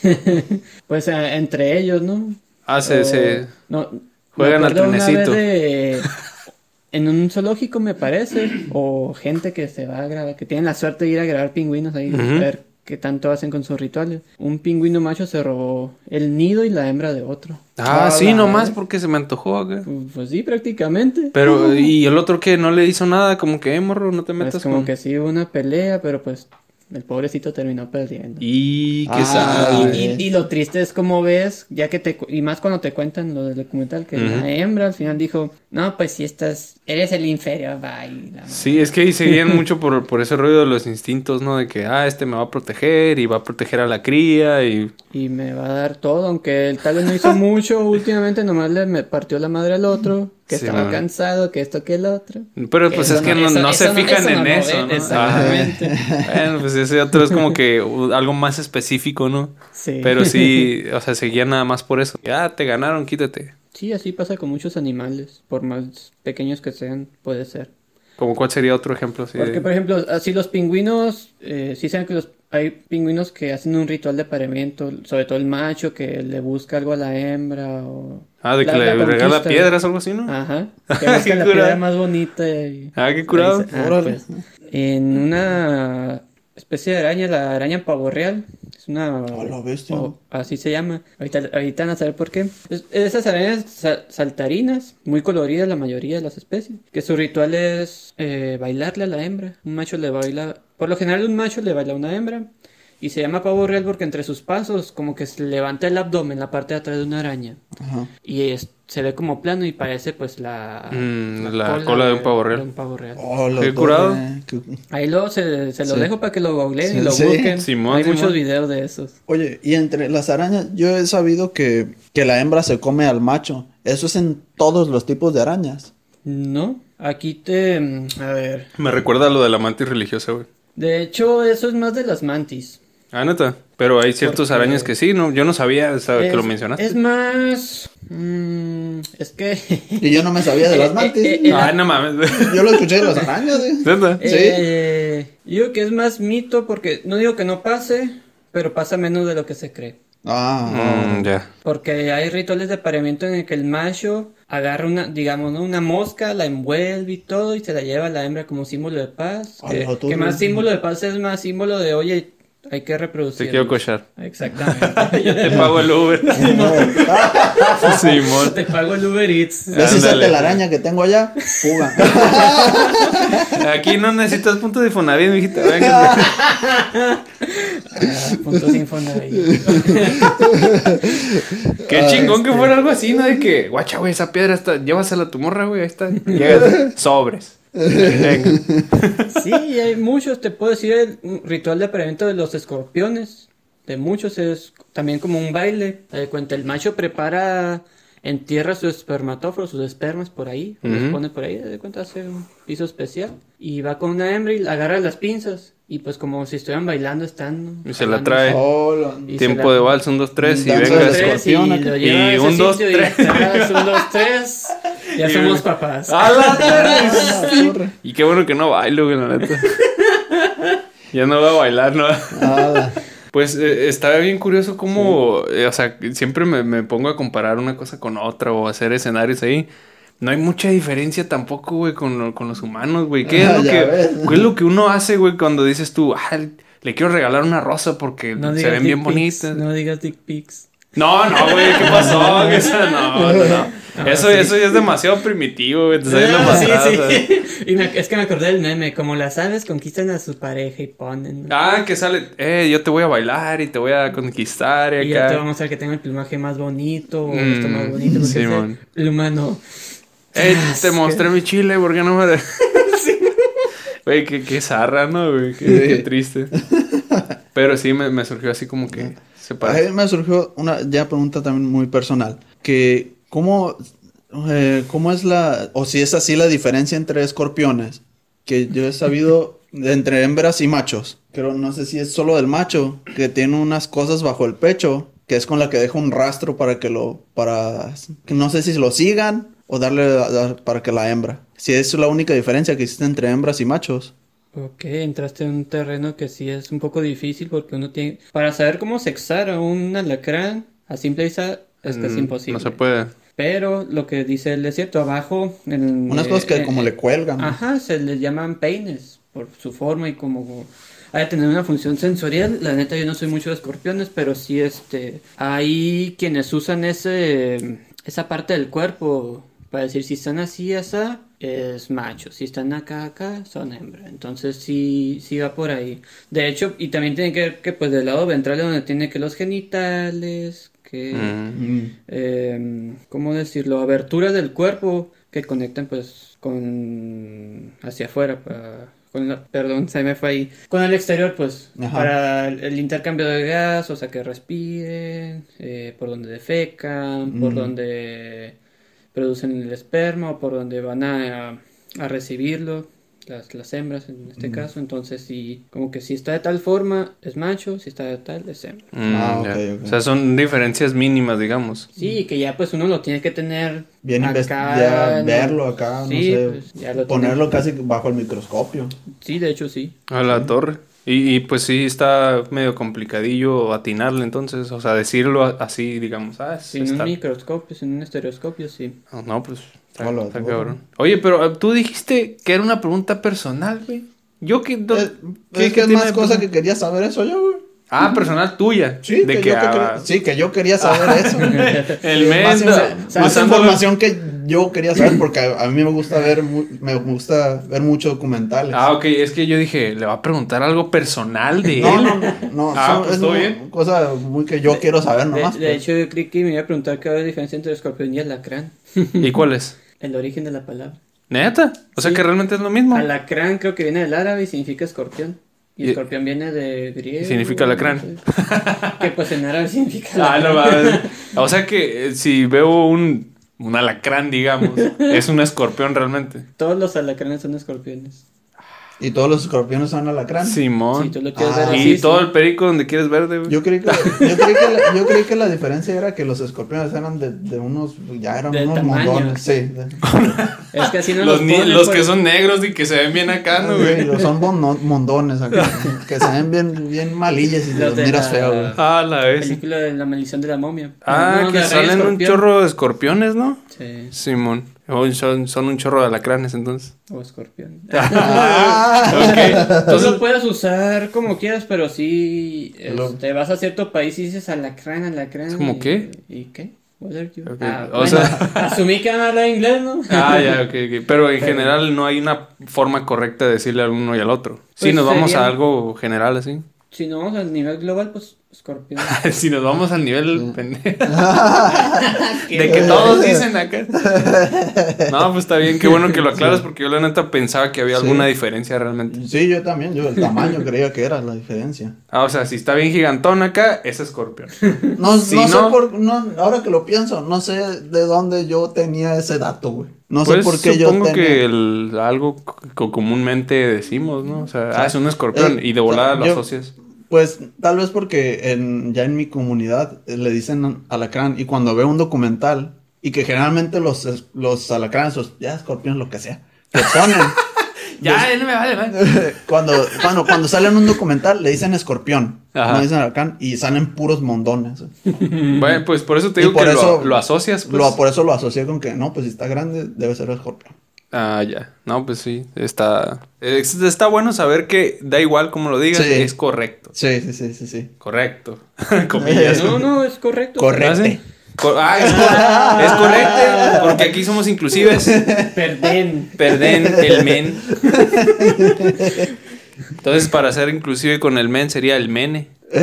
pues a- entre ellos, ¿no? Ah, O- no, me juegan al trenecito. de- en un zoológico me parece o gente que se va a grabar que tienen la suerte de ir a grabar pingüinos ahí a ver qué tanto hacen con sus rituales. Un pingüino macho se robó el nido y la hembra de otro. Ah, Ah, sí, nomás madre. porque se me antojó acá. Pues, pues sí, prácticamente. Pero, y el otro que no le hizo nada, como que, eh, morro, no te Es metas como con... que sí hubo una pelea, pero pues el pobrecito terminó perdiendo. Y qué Ah. Y, y- y lo triste es como ves, ya que te, y más cuando te cuentan lo del documental, que la hembra al final dijo, no, pues si estás, eres el inferior, bye. Sí, es que ahí seguían mucho por, por ese rollo de los instintos, ¿no? De que, ah, este me va a proteger y va a proteger a la cría y... Y me va a dar todo, aunque el tal vez no hizo mucho últimamente, nomás le me partió la madre al otro. Que Sí, estaba man. cansado, que esto, que el otro. Pero pues Eso es que no- no, eso- no se eso fijan eso en eso, ¿no? exactamente. Ah, bueno, pues ese otro es como que algo más específico, ¿no? Sí. Pero sí, o sea, seguía nada más por eso. Ya te ganaron, quítate. Sí, así pasa con muchos animales, por más pequeños que sean, puede ser. Como cuál sería otro ejemplo así de- Porque, por ejemplo, así los pingüinos, eh, sí saben que los, hay pingüinos que hacen un ritual de apareamiento, sobre todo el macho que le busca algo a la hembra o... Ah, de que la- le la regala piedras o algo así, ¿no? Ajá, que busca la curado. piedra más bonita y... Ah, qué curado. Ah, pues, en una especie de araña, la araña pavo real, es una... A la bestia. o- así se llama, ahorita, ahorita van a saber por qué. Es- esas arañas sa- saltarinas, muy coloridas la mayoría de las especies, que su ritual es eh, bailarle a la hembra. Un macho le baila, por lo general un macho le baila a una hembra. Y se llama pavo real porque entre sus pasos como que se levanta el abdomen, la parte de atrás de una araña. Ajá. Y es- se ve como plano y parece pues la, Mm, la cola de un pavo real. de un pavo real. Oh, lo Qué curado. eh, que- Ahí luego se, se lo Sí. dejo para que lo googleen Sí, y lo sí. busquen. Simón, Hay Simón. muchos videos de esos. Oye, y entre las arañas, yo he sabido que, que la hembra se come al macho. Eso es en todos los tipos de arañas. No, aquí te... mm, A ver. Me recuerda a lo de la mantis religiosa, güey. De hecho, eso es más de las mantis. Ah, neta. Pero hay ciertos Porque- arañas que sí, ¿no? Yo no sabía hasta que lo mencionaste. Es más... mm, es que... Y yo no me sabía de las Eh, mantis. eh, eh, Ay, no mames. Yo lo escuché de las arañas, eh. ¿Neta? Sí. Eh, yo digo que es más mito porque no digo que no pase, pero pasa menos de lo que se cree. Ah, Mm, ya. Porque hay rituales de apareamiento en el que el macho agarra una, digamos, ¿no? una mosca, la envuelve y todo y se la lleva a la hembra como símbolo de paz. Que, más símbolo de paz es más símbolo de, oye, hay que Te reproducir. quiero cochar. Exactamente. Yo te pago el Uber. Simón. Te pago el Uber Eats. ¿Ves esa telaraña que tengo allá? Fuga. Aquí no necesitas punto de Fonavit, mijita. Venga. Ah, puntos. Qué chingón que este. fuera algo así, ¿no? De que, guacha, güey, esa piedra está. Llévasela a tu morra, güey, ahí está. Llegas, sobres. Venga. Sí, hay muchos, te puedo decir el ritual de apareamiento de los escorpiones. De muchos es también como un baile. Das cuenta, el macho prepara, entierra sus espermatóforos, sus espermas por ahí, los pone por ahí, das cuenta, hace un piso especial. Y va con una hembra y agarra las pinzas. Y pues como si estuvieran bailando, están... Y se la trae. Tiempo la- de vals, un, dos, tres y venga. Tres, y lo lleva un, dos, y un, dos, tres. Ya Y- somos papás. ¡A la! Ah. Y qué bueno que no bailo, güey, la neta. ya no voy a bailar, ¿no? Pues eh, está bien curioso cómo, eh, o sea, siempre me, me pongo a comparar una cosa con otra o hacer escenarios ahí. No hay mucha diferencia tampoco, güey, con, lo- con los humanos, güey. ¿Qué, es Ah, lo ya que, qué es lo que uno hace, güey, cuando dices tú, ah, le quiero regalar una rosa porque No se ven bien pics, bonitas? No digas dick pics. No, no, güey, ¿qué pasó? Esa- no, no, no. Eso, eso ya es demasiado primitivo, güey. Te yendo Ah, sí, sí. Y me- es que me acordé del meme, como las aves conquistan a su pareja y ponen. Ah, que sale, eh, yo te voy a bailar y te voy a conquistar y y ya te acá. vamos a mostrar que tengo el plumaje más bonito o Mm, esto más bonito. Porque sí, es el humano. Eh, te mostré mi chile, ¿por qué no me... Güey, qué, qué zarra, ¿no, güey? Qué, qué triste. Pero sí, me, me surgió así como que se a parece. mí me surgió una ya pregunta también muy personal. Que, ¿cómo, eh, ¿cómo es la, o si es así la diferencia entre escorpiones? Que yo he sabido entre hembras y machos. Pero no sé si es solo del macho, que tiene unas cosas bajo el pecho, que es con la que deja un rastro para que lo, para, no sé si lo sigan o darle a- a- para que la hembra. Si es la única diferencia que existe entre hembras y machos. Ok, entraste en un terreno que sí es un poco difícil porque uno tiene... Para saber cómo sexar a un alacrán a simple vista es que es Mm, imposible. No se puede. Pero lo que dice el desierto, abajo... En, Unas cosas que eh, como eh, le cuelgan. Ajá, se les llaman peines por su forma y como hay de tener una función sensorial. La neta yo no soy mucho de escorpiones, pero sí este hay quienes usan ese esa parte del cuerpo para decir si están así esa es macho, si están acá acá son hembra. Entonces sí sí va por ahí. De hecho, y también tiene que ver que pues del lado ventral es donde tiene que los genitales, que Mm. Eh, ¿cómo decirlo? Aberturas del cuerpo que conectan pues con hacia afuera, pa- con la- perdón, se me fue ahí, con el exterior pues, Ajá. para el, el intercambio de gas, o sea, que respiren, eh, por donde defecan, por Mm. donde producen el esperma o por donde van a, a recibirlo, las, las hembras en este caso. Entonces, si como que si está de tal forma es macho, si está de tal es hembra. Mm, Ah. O sea, son diferencias mínimas, digamos. Sí, que ya pues uno lo tiene que tener Bien acá, verlo acá, Sí, no sé. pues, ya lo ponerlo casi bajo el microscopio. Sí, de hecho sí. A la torre. Y, y, pues sí, está medio complicadillo atinarle entonces, o sea, decirlo a- así, digamos, ah, Sin un microscopio, sin un estereoscopio, sí. No, No, pues está, Hola, está hola. cabrón. Oye, pero ah, tú dijiste que era una pregunta personal, güey. Yo que... do- Es, ¿qué- es que más cosa que quería saber eso yo, güey. Ah, personal tuya. Sí, de que que, yo ah, sí, que yo quería saber eso. el Más, men inf- más información que yo quería saber porque a, a mí me gusta ver me gusta ver muchos documentales. Ah, ok, es que yo dije, le va a preguntar algo personal de no, él. no, no, no, Ah, son- pues, es todo una bien. cosa muy que yo quiero saber De, nomás. de pues. hecho, yo creí que me iba a preguntar qué es la diferencia entre escorpión y alacrán. ¿Y cuál es? El origen de la palabra. ¿Neta? O sea Sí. que realmente es lo mismo. Alacrán creo que viene del árabe y significa escorpión. Y Y- escorpión viene de griego. Significa alacrán. no sé. que pues en árabe significa Ah, no alacrán. mames. O sea que eh, si veo un, un alacrán, digamos, es un escorpión realmente. Todos los alacranes son escorpiones. Y todos los escorpiones son alacrán. Simón. Si tú lo quieres Ah. ver y todo el perico donde quieres verde, güey. Yo creí que, yo creí que, la, yo creí que la diferencia era que los escorpiones eran de, de unos, ya eran De unos tamaño. mondones. Sí, de- Es que así no los, los, ni- los que son negros y que se ven bien acá, ¿no, güey? Sí, son mondones acá, que se ven bien, bien malillas y Los los miras la- feo, güey. Ah, la vez. película de la maldición de la momia. Ah, No, que salen un chorro de escorpiones, ¿no? Sí, Simón. O son, son un chorro de alacranes, entonces. o escorpión. Ah. ok. Tú lo puedes usar como quieras, pero si Lo- te vas a cierto país y dices alacrán, alacrán. ¿Cómo y- qué? ¿Y qué? What are you? Ok, Ah, o bueno, sea- asumí que van a hablar inglés, ¿no? Ah, ya, ok, ok. Pero en Pero- general no hay una forma correcta de decirle al uno y al otro. Si Pues nos vamos a algo general así. Si no vamos al nivel global, pues escorpión. si nos vamos al nivel pendejo. De que todos dicen acá. No, pues está bien, qué bueno que lo aclaras porque yo la neta pensaba que había Sí. alguna diferencia realmente. Sí, yo también, yo el tamaño creía que era la diferencia. Ah, o sea, si está bien gigantón acá, es escorpión. No, Si no sé por, no, ahora que lo pienso, no sé de dónde yo tenía ese dato, güey. No sé Pues por qué yo supongo tenía... que el, algo que comúnmente decimos, ¿no? O sea, ah, es un escorpión Eh, y de volada lo yo- asocias. Pues tal vez porque en, ya en mi comunidad eh, le dicen alacrán y cuando veo un documental y que generalmente los, los alacranes, o ya escorpiones, lo que sea, que ponen... Ya, no me vale, vale. cuando, cuando, cuando sale en un documental le dicen escorpión, Ajá. no dicen alacrán y salen puros mondones. Bueno, pues por eso te Y digo por que eso- lo, lo asocias, pues. Lo- por eso lo asocié con que no, pues si está grande debe ser escorpión. Ah, ya. No, pues sí, está... es- está bueno saber que da igual como lo digas, Sí. es correcto. Sí, sí, sí, sí, sí. Correcto. Comillas. No, no, es correcto. Correcto. ¿Ah, ah, es, cor- es correcto, porque aquí somos inclusives. Perden. Perden el men. Entonces, para ser inclusive con el men sería el mene.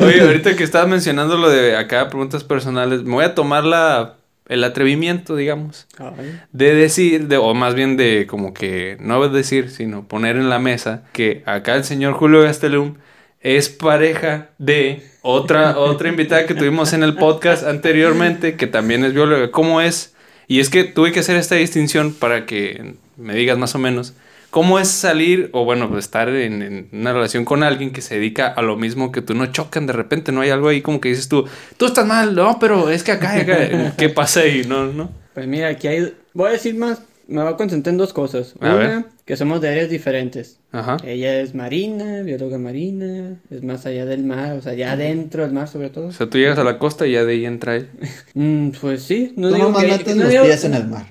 Oye, ahorita que estabas mencionando lo de acá, preguntas personales, me voy a tomar la, el atrevimiento, digamos, Ay, de decir, de, o más bien de como que, no decir, sino poner en la mesa que acá el señor Julio Gastelum es pareja de otra, otra invitada que tuvimos en el podcast anteriormente, que también es bióloga. ¿Cómo es? Y es que tuve que hacer esta distinción para que me digas más o menos. ¿Cómo es salir o bueno, pues, estar en, en una relación con alguien que se dedica a lo mismo que tú? No chocan de repente, no hay algo ahí como que dices tú, tú estás mal, no, pero es que acá, acá ¿qué pasa ahí? No, no. Pues mira, aquí hay. Voy a decir más. Me voy a concentrar en dos cosas. A Una, ver. que somos de áreas diferentes. Ajá. Ella es marina, bióloga marina, es más allá del mar, o sea, ya adentro del mar sobre todo. O sea, tú llegas a la costa y ya de ahí entra él. Mm, pues sí, no Tú digo nomás que, no los digo- pies en el mar.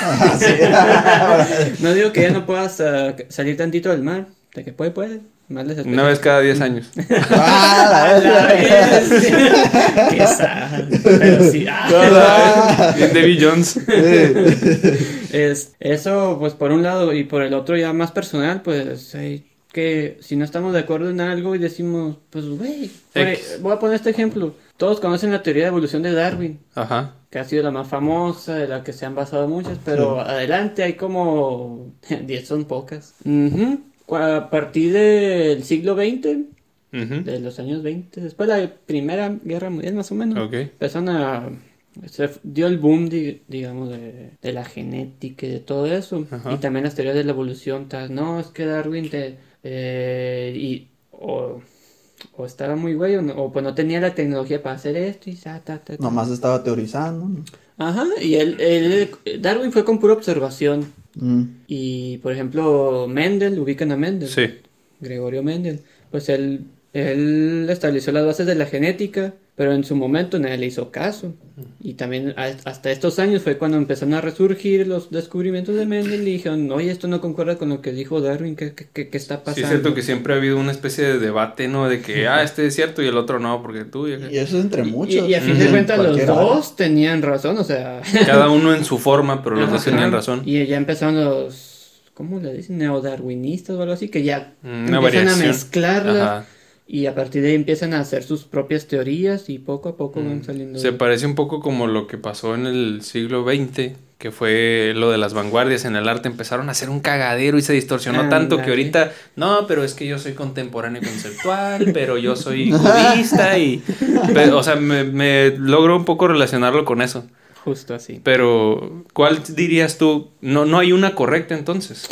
Ah, no digo que ya no puedas ah, salir tantito del mar, de que puede, puede. Más les Una vez cada 10 años. Ah, la vez. Qué sad, pero sí. ah. Bien Debbie Jones. Es, eso, pues por un lado, y por el otro ya más personal, pues hay que si no estamos de acuerdo en algo y decimos, pues güey, voy a poner este ejemplo. Todos conocen la teoría de evolución de Darwin, Ajá. Que ha sido la más famosa, de la que se han basado muchas, pero adelante hay como 10 son pocas. Ujú. Cu- A partir del siglo XX, Ujú. de los años 20, después de la Primera Guerra Mundial más o menos, Ok. empezaron a, se dio el boom, di- digamos, de, de la genética y de todo eso. Y también las teorías de la evolución, tal, no, es que Darwin te, eh, y, o, o estaba muy güey, o, no- o pues no tenía la tecnología para hacer esto y ta, ta, ta, ta. Nomás estaba teorizando. Ajá, y él, él- Darwin fue con pura observación. Mm. Y, por ejemplo, Mendel, ubican a Mendel. Sí. Gregorio Mendel. Pues él, él estableció las bases de la genética, pero en su momento nadie le hizo caso. Y también hasta estos años fue cuando empezaron a resurgir los descubrimientos de Mendel y dijeron, oye, esto no concuerda con lo que dijo Darwin, ¿qué, qué, qué- qué está Sí, pasando? es cierto que siempre ha habido una especie de debate, ¿no? De que, ah, este es cierto y el otro no, porque tú y. Y eso es entre muchos. Y, a fin de cuentas los dos tenían razón, o sea... Cada uno en su forma, pero los dos tenían razón. Y ya empezaron los, ¿cómo le dicen? Neodarwinistas o algo así, que ya Una empiezan a mezclarlas Ajá. Y a partir de ahí empiezan a hacer sus propias teorías y poco a poco van saliendo. Mm. Se parece un poco como lo que pasó en el siglo XX, que fue lo de las vanguardias en el arte. Empezaron a hacer un cagadero y se distorsionó Ándale. tanto que ahorita, no, pero es que yo soy contemporáneo conceptual, pero yo soy cubista y... pero, o sea, me, me logro un poco relacionarlo con eso. Justo así. Pero, ¿cuál dirías tú? No, no hay una correcta entonces.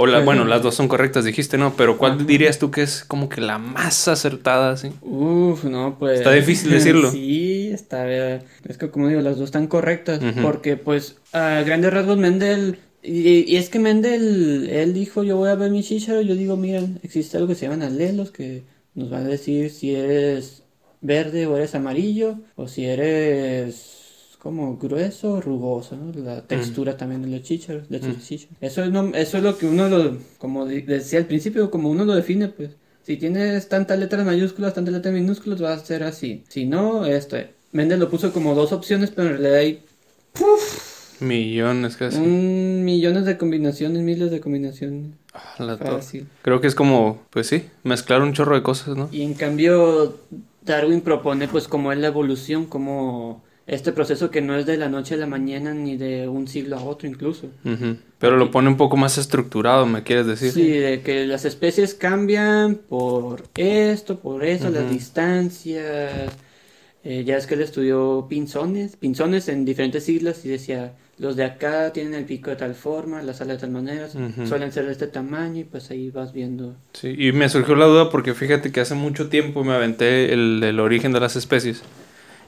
O la, bueno, las dos son correctas, dijiste, ¿no? Pero ¿cuál Ajá. dirías tú que es como que la más acertada, así? Uf, no, pues. Está difícil decirlo. Sí, está. Es que, como digo, las dos están correctas. Porque, pues, a grandes rasgos, Mendel. Y, y es que Mendel, él dijo: Yo voy a ver mi chícharo. Yo digo: Miren, existe algo que se llaman alelos que nos van a decir si eres verde o eres amarillo. O si eres. Como grueso rugoso, ¿no? La textura también de los chícharos, de Mm. chícharos. Eso es, no- eso es lo que uno, lo, como decía al principio, como uno lo define, pues. Si tienes tantas letras mayúsculas, tantas letras minúsculas, va a ser así. Si no, esto. Mendel lo puso como dos opciones, pero en realidad hay Millones casi. un millones de combinaciones, miles de combinaciones. Ah, la. Fácil. Creo que es como, pues sí, mezclar un chorro de cosas, ¿no? Y en cambio, Darwin propone, pues, como es la evolución, como este proceso que no es de la noche a la mañana ni de un siglo a otro, incluso. Pero lo pone un poco más estructurado, ¿me quieres decir? Sí, de que las especies cambian por esto, por eso, las distancias. Eh, ya es que él estudió pinzones, pinzones en diferentes siglas y decía, los de acá tienen el pico de tal forma, las alas de tal manera, suelen ser de este tamaño y pues ahí vas viendo. Sí, y me surgió la duda porque fíjate que hace mucho tiempo me aventé el, el origen de las especies.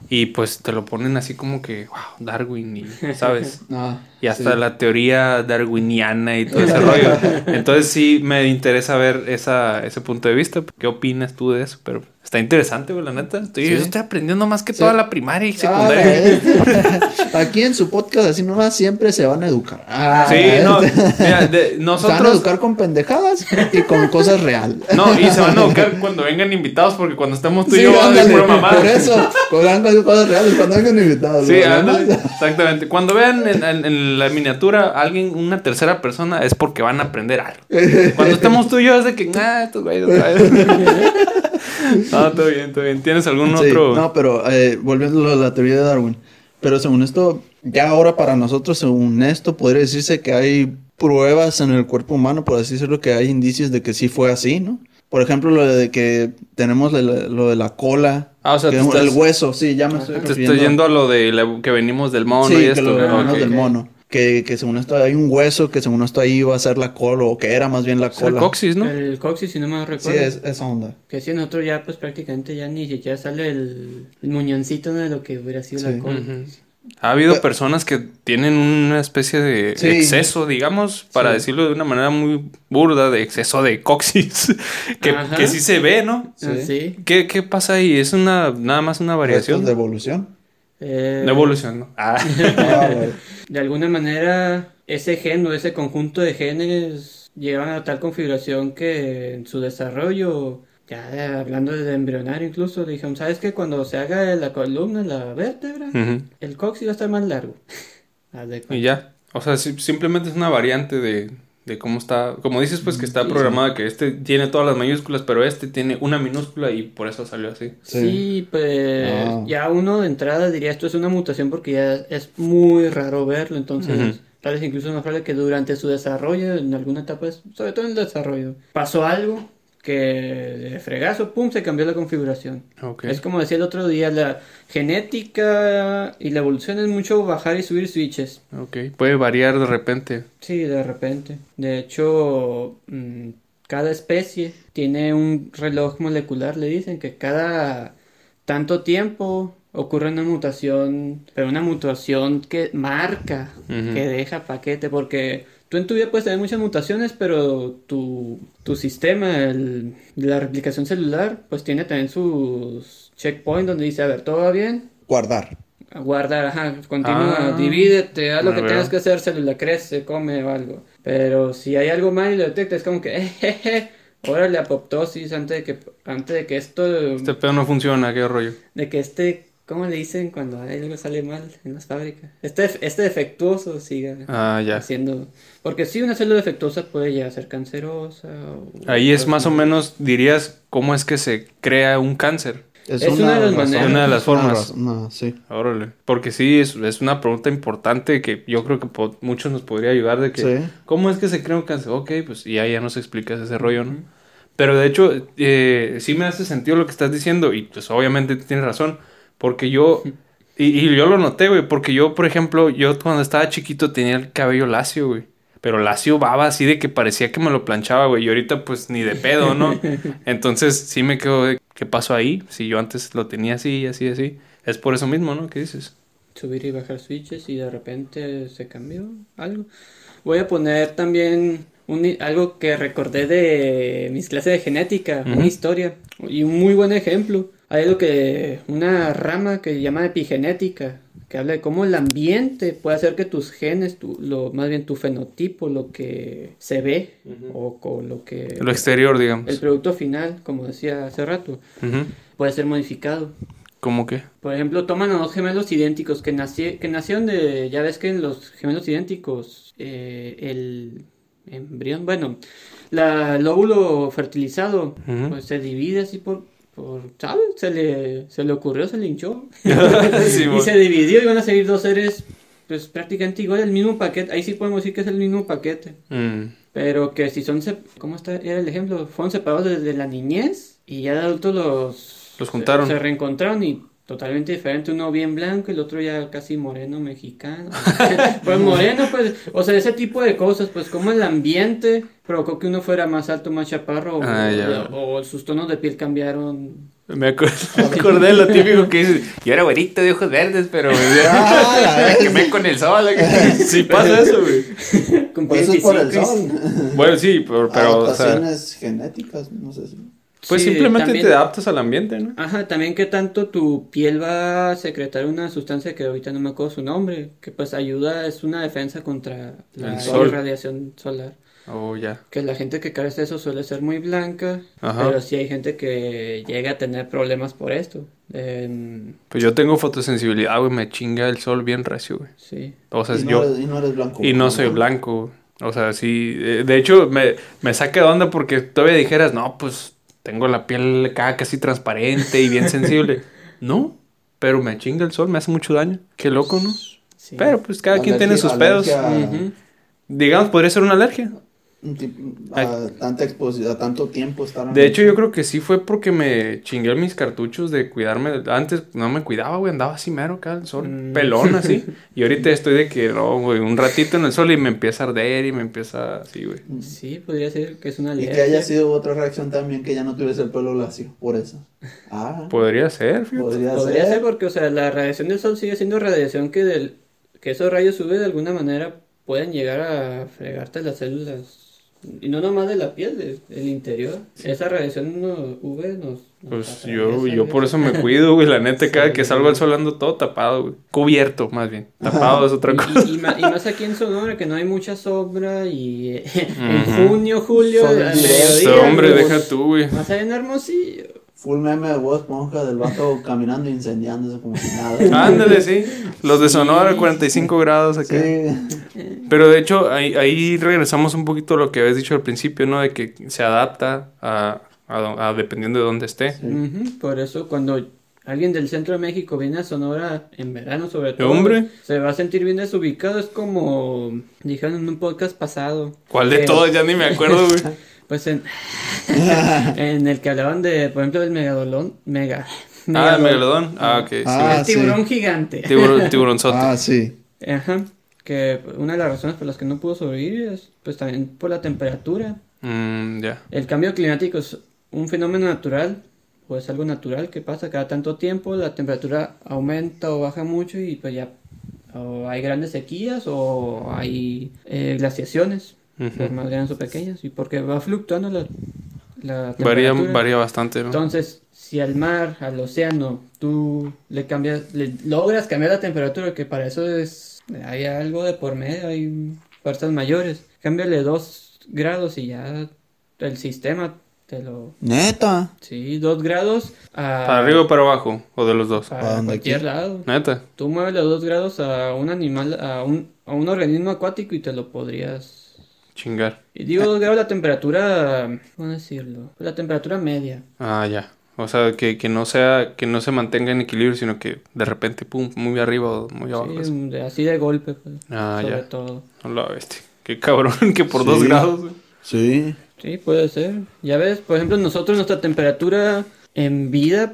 Y pues te lo ponen así como que, wow, Darwin, y, ¿sabes? Ah, Y hasta sí. la teoría darwiniana y todo ese rollo. Entonces sí me interesa ver esa, ese punto de vista. ¿Qué opinas tú de eso? Pero está interesante, güey, la neta. Estoy, Sí. yo estoy aprendiendo más que Sí. toda la primaria y Ah, secundaria. este- Aquí en su podcast, así nomás, siempre se van a educar. Ah, sí, no, mira, de- Se van a nosotros... educar con pendejadas y con cosas reales. No, y se van a educar cuando vengan invitados porque cuando estemos tú y yo vamos a decir por eso, con cosas reales cuando vengan invitados. Sí, ándale, exactamente. Cuando vean en, en- en la miniatura alguien, una tercera persona, es porque van a aprender algo. Cuando estemos tú y yo, es de que, ah, estos güeyes otra vez". No, todo bien, todo bien. ¿Tienes algún Sí, otro? No, pero eh, volviendo a la teoría de Darwin. Pero según esto, ya ahora para nosotros, según esto, podría decirse que hay pruebas en el cuerpo humano, por así decirlo, que hay indicios de que sí fue así, ¿no? Por ejemplo, lo de que tenemos lo de la cola, Ah, o sea, que te el hueso, sí, ya me estoy te refiriendo. estoy yendo a lo de la- que venimos del mono sí, y que esto. lo venimos del mono. Que, que según esto hay un hueso que según esto ahí iba a ser la cola, o que era más bien la Es el cola. coxis, ¿no? El coxis, si no me Sí, recuerdo. es esa onda. Que si en otro ya, pues prácticamente ya ni siquiera sale el, el muñoncito ¿no? de lo que hubiera sido Sí. la cola. Ha habido Pero- personas que tienen una especie de Sí. exceso, digamos, para Sí. decirlo de una manera muy burda, de exceso de coxis, que, que sí se ve, ¿no? Ah, Sí. sí. ¿Qué, qué pasa ahí? ¿Es una nada más una variación? De evolución. Eh, De evolución, ¿no? Ah. Ah, güey. De alguna manera, ese gen o ese conjunto de genes llevan a tal configuración que en su desarrollo, ya hablando de embrionario incluso, dijeron, ¿sabes que Cuando se haga la columna, la vértebra, el coxis va a estar más largo. Y ya. O sea, si- simplemente es una variante de, de cómo está. Como dices, pues que está Sí. programada que este tiene todas las mayúsculas, pero este tiene una minúscula y por eso salió así. Sí, pues Ah. ya uno de entrada diría esto es una mutación porque ya es muy raro verlo, entonces tal vez incluso es más probable que durante su desarrollo, en alguna etapa, sobre todo en el desarrollo, pasó algo que de fregazo, pum, se cambió la configuración. Es como decía el otro día, la genética y la evolución es mucho bajar y subir switches. Ok. Puede variar de repente. Sí, de repente. De hecho, mm, cada especie tiene un reloj molecular, le dicen que cada tanto tiempo ocurre una mutación, pero una mutación que marca, que deja paquete, porque tú en tu vida puedes tener muchas mutaciones, pero tu, tu sistema, el, la replicación celular, pues tiene también sus checkpoints donde dice, a ver, ¿todo va bien? Guardar. Guardar, ajá, continúa, Ah, divídete, haz lo que veo. tengas que hacer, célula crece, come o algo. Pero si hay algo mal y lo detectas, es como que, eh, jeje, órale, apoptosis, antes de que, antes de que esto, Este pedo no funciona, qué rollo. de que este, ¿cómo le dicen cuando algo sale mal en las fábricas? Este, este defectuoso siga Ah, ya. haciendo, porque si una célula defectuosa puede llegar a ser cancerosa. o- Ahí es más o menos, dirías, cómo es que se crea un cáncer. Es una de las maneras. Una de las es una formas. no, sí. Órale. Porque sí, es, es una pregunta importante que yo creo que po- muchos nos podría ayudar de que, Sí. ¿cómo es que se crea un cáncer? Ok, pues y ahí ya nos explicas ese rollo, ¿no? Pero de hecho, eh, sí me hace sentido lo que estás diciendo y pues obviamente tienes razón, porque yo, y, y yo lo noté, güey, porque yo, por ejemplo, yo cuando estaba chiquito tenía el cabello lacio, güey. Pero lacio baba así de que parecía que me lo planchaba, güey. Y ahorita pues ni de pedo, ¿no? Entonces sí me quedo de, ¿qué pasó ahí? Si yo antes lo tenía así, así, así. Es por eso mismo, ¿no? ¿Qué dices? subir y bajar switches y de repente se cambió algo. Voy a poner también un, algo que recordé de mis clases de genética, Ujú. una historia y un muy buen ejemplo. Hay algo que, una rama que se llama epigenética, que habla de cómo el ambiente puede hacer que tus genes, tu, lo, más bien tu fenotipo, lo que se ve o con lo que... Lo exterior, digamos. el producto final, como decía hace rato, puede ser modificado. ¿Cómo qué? Por ejemplo, toman a dos gemelos idénticos que, nací, que nacieron de... Ya ves que en los gemelos idénticos eh, el embrión, bueno, la, el óvulo fertilizado, pues se divide así por... por ¿Sabes? Se le, se le ocurrió, se le hinchó. Sí, y se dividió y van a seguir dos seres pues prácticamente igual, el mismo paquete. Ahí sí podemos decir que es el mismo paquete. Mm. Pero que si son, ¿cómo está? Era el ejemplo, fueron separados desde la niñez y ya de adultos los... Los juntaron. Se, se reencontraron y totalmente diferente, uno bien blanco y el otro ya casi moreno mexicano. pues moreno, pues, o sea, ese tipo de cosas, pues como el ambiente provocó que uno fuera más alto, más chaparro, o- Ah, ya. o, o sus tonos de piel cambiaron. Me, acuerdo, me acordé de lo típico que dices. Yo era güerito de ojos verdes, pero Ah, me quemé con el sol. Sí pasa eso, güey. Eso es por el 25 y- sol. Bueno, sí, pero, pero o sea, Adaptaciones genéticas, no sé si. Pues Sí, simplemente también- te adaptas al ambiente, ¿no? Ajá, también que tanto tu piel va a secretar una sustancia que ahorita no me acuerdo su nombre, que pues ayuda, es una defensa contra la El sol. irradiación solar. Oh, ya. Que la gente que carece de eso suele ser muy blanca, Ajá. pero sí hay gente que llega a tener problemas por esto. Pues yo tengo fotosensibilidad, güey, me chinga el sol bien recio, güey. sí. O sea, y, no yo... eres, y no eres blanco. Y no soy blanco. O sea, sí. eh, De hecho, me, me saca de onda porque todavía dijeras, no, pues tengo la piel casi transparente y bien sensible. no, pero me chinga el sol, me hace mucho daño. Qué loco, ¿no? sí. Pero pues cada quien tiene Alergia- sus pedos. Digamos, podría ser una alergia. A tanta exposición, a tanto tiempo estar De el hecho, yo creo que sí fue porque me chingué mis cartuchos de cuidarme. Antes no me cuidaba, güey, andaba así mero acá al sol, Mm. pelón así. Y ahorita estoy de que no, güey, un ratito en el sol y me empieza a arder y me empieza así, güey. Sí, podría ser que es una Y que haya sido otra reacción también que ya no tuviese el pelo lacio, por eso. Ah, Podría ser, fíjate. podría, Podría ser. ser porque, o sea, la radiación del sol sigue siendo radiación que del que esos rayos UV de alguna manera pueden llegar a fregarte las células. Y no nomás de la piel, de- del interior. Esa radiación no- UV nos... nos Pues yo, yo por eso me cuido, güey. La neta, cada Sí. que salgo al sol ando todo tapado, güey. Cubierto, más bien. Tapado es otra cosa. Y, y ma- y más aquí en Sonora, que no hay mucha sombra y eh, en junio, julio. Este mediodía, hombre, pues, deja tú, güey. Más allá en Hermosillo. Full meme de voz esponja del vato caminando e incendiándose como si nada. Ándale, sí. Los de Sonora, 45 grados acá. Sí. Pero de hecho, ahí, ahí regresamos un poquito a lo que habías dicho al principio, ¿no? De que se adapta a, a a dependiendo de dónde esté. Ujú, Por eso cuando alguien del centro de México viene a Sonora en verano sobre todo, Hombre. se va a sentir bien desubicado. Es como dijeron en un podcast pasado. ¿Cuál de que- todos? Ya ni me acuerdo, güey. Pues en, en el que hablaban de, por ejemplo, del megalodón, mega, Ah, el megalodón. Ah, ok. sí. Ah, el tiburón gigante. Tiburón, tiburonzote. Ah, sí. Ajá. Que una de las razones por las que no pudo sobrevivir es pues también por la temperatura. Mm, ya. El cambio climático es un fenómeno natural o es algo natural que pasa cada tanto tiempo, la temperatura aumenta o baja mucho y pues ya o hay grandes sequías o hay eh, glaciaciones, Ujú. pues, más grandes o pequeñas, y porque va fluctuando la, la Varía, temperatura. varía bastante, ¿no? Entonces, si al mar, al océano, tú le cambias, le logras cambiar la temperatura, que para eso es, hay algo de por medio, hay fuerzas mayores, cámbiale dos grados y ya el sistema te lo... Neta. Sí, dos grados a... ¿Para arriba o para abajo? ¿O de los dos? Para ¿Para dónde cualquier lado. Neta. Tú mueves los dos grados a un animal, a un, a un organismo acuático y te lo podrías... Chingar. Y digo dos grados la temperatura, ¿cómo decirlo? La temperatura media. Ah, ya. O sea, que, que no sea, que no se mantenga en equilibrio, sino que de repente, pum, muy arriba o muy abajo. Sí, así. de- así de golpe, pues, Ah, sobre ya. todo. No la bestia. Qué cabrón, que por Sí. dos grados. güey. Sí. Sí, puede ser. Ya ves, por ejemplo, nosotros nuestra temperatura en vida,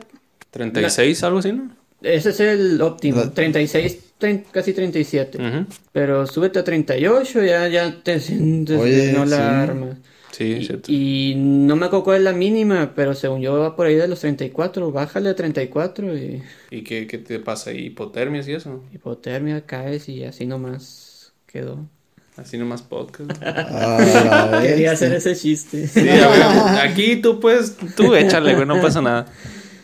36, algo así, ¿no? ese es el óptimo, La- 36, trein- casi 37. Ujú. Pero súbete a 38, ya, ya te sientes Oye, no la sí. arma. Sí, Y, cierto. y no me acuerdo cuál es la mínima, pero según yo va por ahí de los 34, bájale a 34 y ¿Y qué, qué te pasa? ¿Hipotermias y eso? hipotermia caes y así nomás quedó. Así nomás podcast. Ah, Quería hacer ese chiste. Sí, a ver, aquí tú puedes, tú échale, güey, no pasa nada.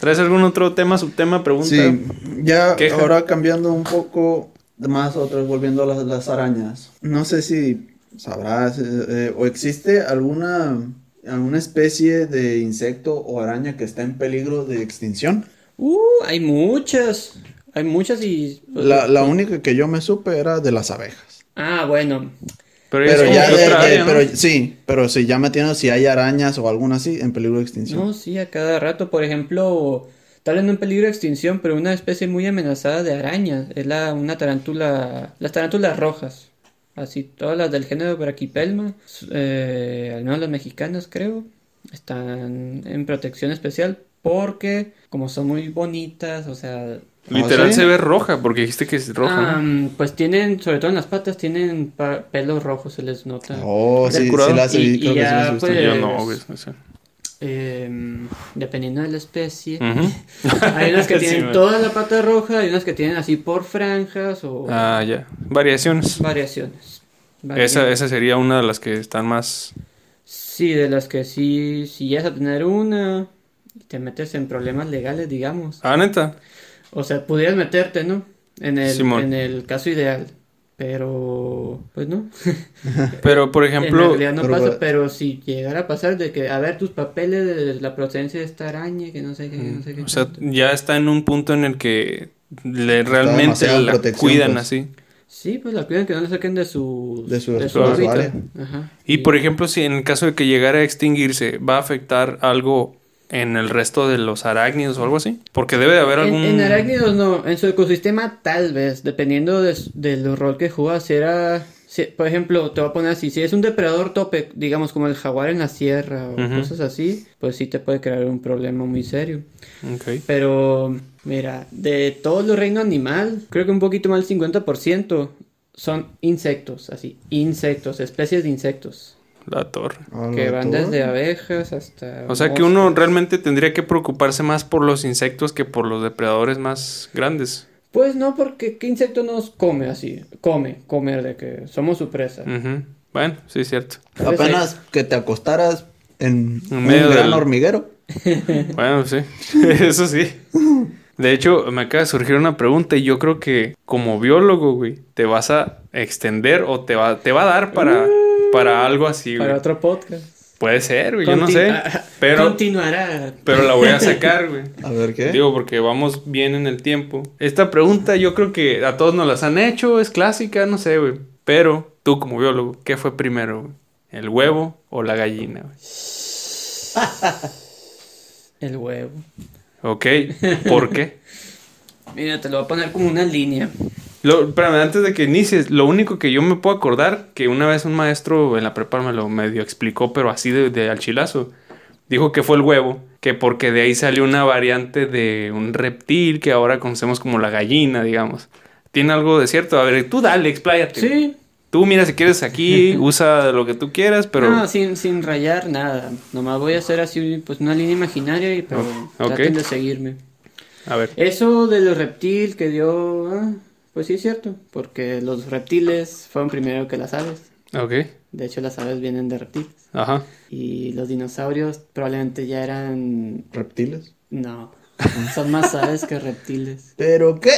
¿Traes algún otro tema, subtema, pregunta? Sí, ya Queja. ahora cambiando un poco más, otros volviendo a las, las arañas. No sé si sabrás eh, eh, o existe alguna, alguna especie de insecto o araña que está en peligro de extinción. Uh, hay muchas. Hay muchas y... pues, La, la única que yo me supe era de las abejas. Ah, bueno. Pero, ya, que de- otra de- área, ¿no? pero sí, pero si ya metiendo si hay arañas o alguna así en peligro de extinción. No, sí, a cada rato. Por ejemplo, tal vez no en peligro de extinción, pero una especie muy amenazada de arañas. Es la, una tarántula... Las tarántulas rojas. Así, todas las del género Brachypelma, eh, al menos las mexicanas creo, están en protección especial porque como son muy bonitas, o sea... Literal ¿Ah, sí? se ve roja, porque dijiste que es roja, pues tienen, sobre todo en las patas, tienen pelos rojos, se les nota. Oh, ¿Te has sí, sí las Y- y sí ya, pues, Yo no, güey, no sé. Em, dependiendo de la especie. Hay unas que Sí, tienen güey. toda la pata roja, hay unas que tienen así por franjas o Ah, ya. Variaciones. variaciones. Esa, Variaciones. esa sería una de las que están más... Sí, de las que sí, si llegas a tener una, y te metes en problemas legales, digamos. Ah, neta. O sea, pudieras meterte, ¿no? En el, Simón. en el caso ideal. Pero, pues no. Pero, por en ejemplo... realidad no pero- pasa, pero si llegara a pasar de que, a ver, tus papeles de la procedencia de esta araña, que no sé qué, que no sé qué. O sea, ya está en un punto en el que le, realmente la cuidan pues. así. Sí, pues la cuidan que no le saquen de su, De su- de su hábitat. área. Ajá. Y por ejemplo, si en el caso de que llegara a extinguirse, ¿va a afectar algo en el resto de los arácnidos o algo así? Porque debe de haber algún... en arácnidos no, en su ecosistema tal vez, dependiendo de- del rol que juega, si era, si- por ejemplo, te voy a poner así, si es un depredador tope, digamos como el jaguar en la sierra o cosas así, pues sí te puede crear un problema muy serio. Ok. Pero, mira, de todo el reino animal, creo que un poquito más del 50% son insectos, así, insectos, especies de insectos, La torre. A que la van torre. desde abejas hasta... O sea que uno realmente tendría que preocuparse más por los insectos que por los depredadores más grandes. Pues no, porque ¿qué insecto nos come así? Come, comer de que somos su presa. Bueno, sí es cierto. Apenas que te acostaras en, En un medio gran del- hormiguero. Bueno, sí. Eso sí. De hecho, me acaba de surgir una pregunta y yo creo que como biólogo, güey, te vas a extender o te va, te va a dar para, para algo así, güey. Para otro podcast. Puede ser, güey, yo no sé. ah, Pero, Continuará. pero la voy a sacar, güey. A ver qué. Digo, porque vamos bien en el tiempo. Esta pregunta yo creo que a todos nos las han hecho, es clásica, no sé, güey. Pero tú como biólogo, ¿qué fue primero, güey? ¿El huevo o la gallina, güey? El huevo. Ok, ¿por qué? Mira, te lo voy a poner como una línea. Lo, espérame, antes de que inicies, lo único que yo me puedo acordar, que una vez un maestro en la prepa me lo medio explicó, pero así de, de al chilazo, dijo que fue el huevo, que porque de ahí salió una variante de un reptil que ahora conocemos como la gallina, digamos. ¿Tiene algo de cierto? A ver, tú dale, expláyate. Sí. Tú mira si quieres aquí, usa lo que tú quieras, pero... No, sin, sin rayar nada. Nomás voy a hacer así, pues una línea imaginaria, y, pero traten de seguirme. A ver. Eso del reptil que dio, ah, pues sí es cierto, porque los reptiles fueron primero que las aves. Ok. De hecho, las aves vienen de reptiles. Ajá. Y los dinosaurios probablemente ya eran... ¿Reptiles? No, son más aves que reptiles. ¿Pero qué?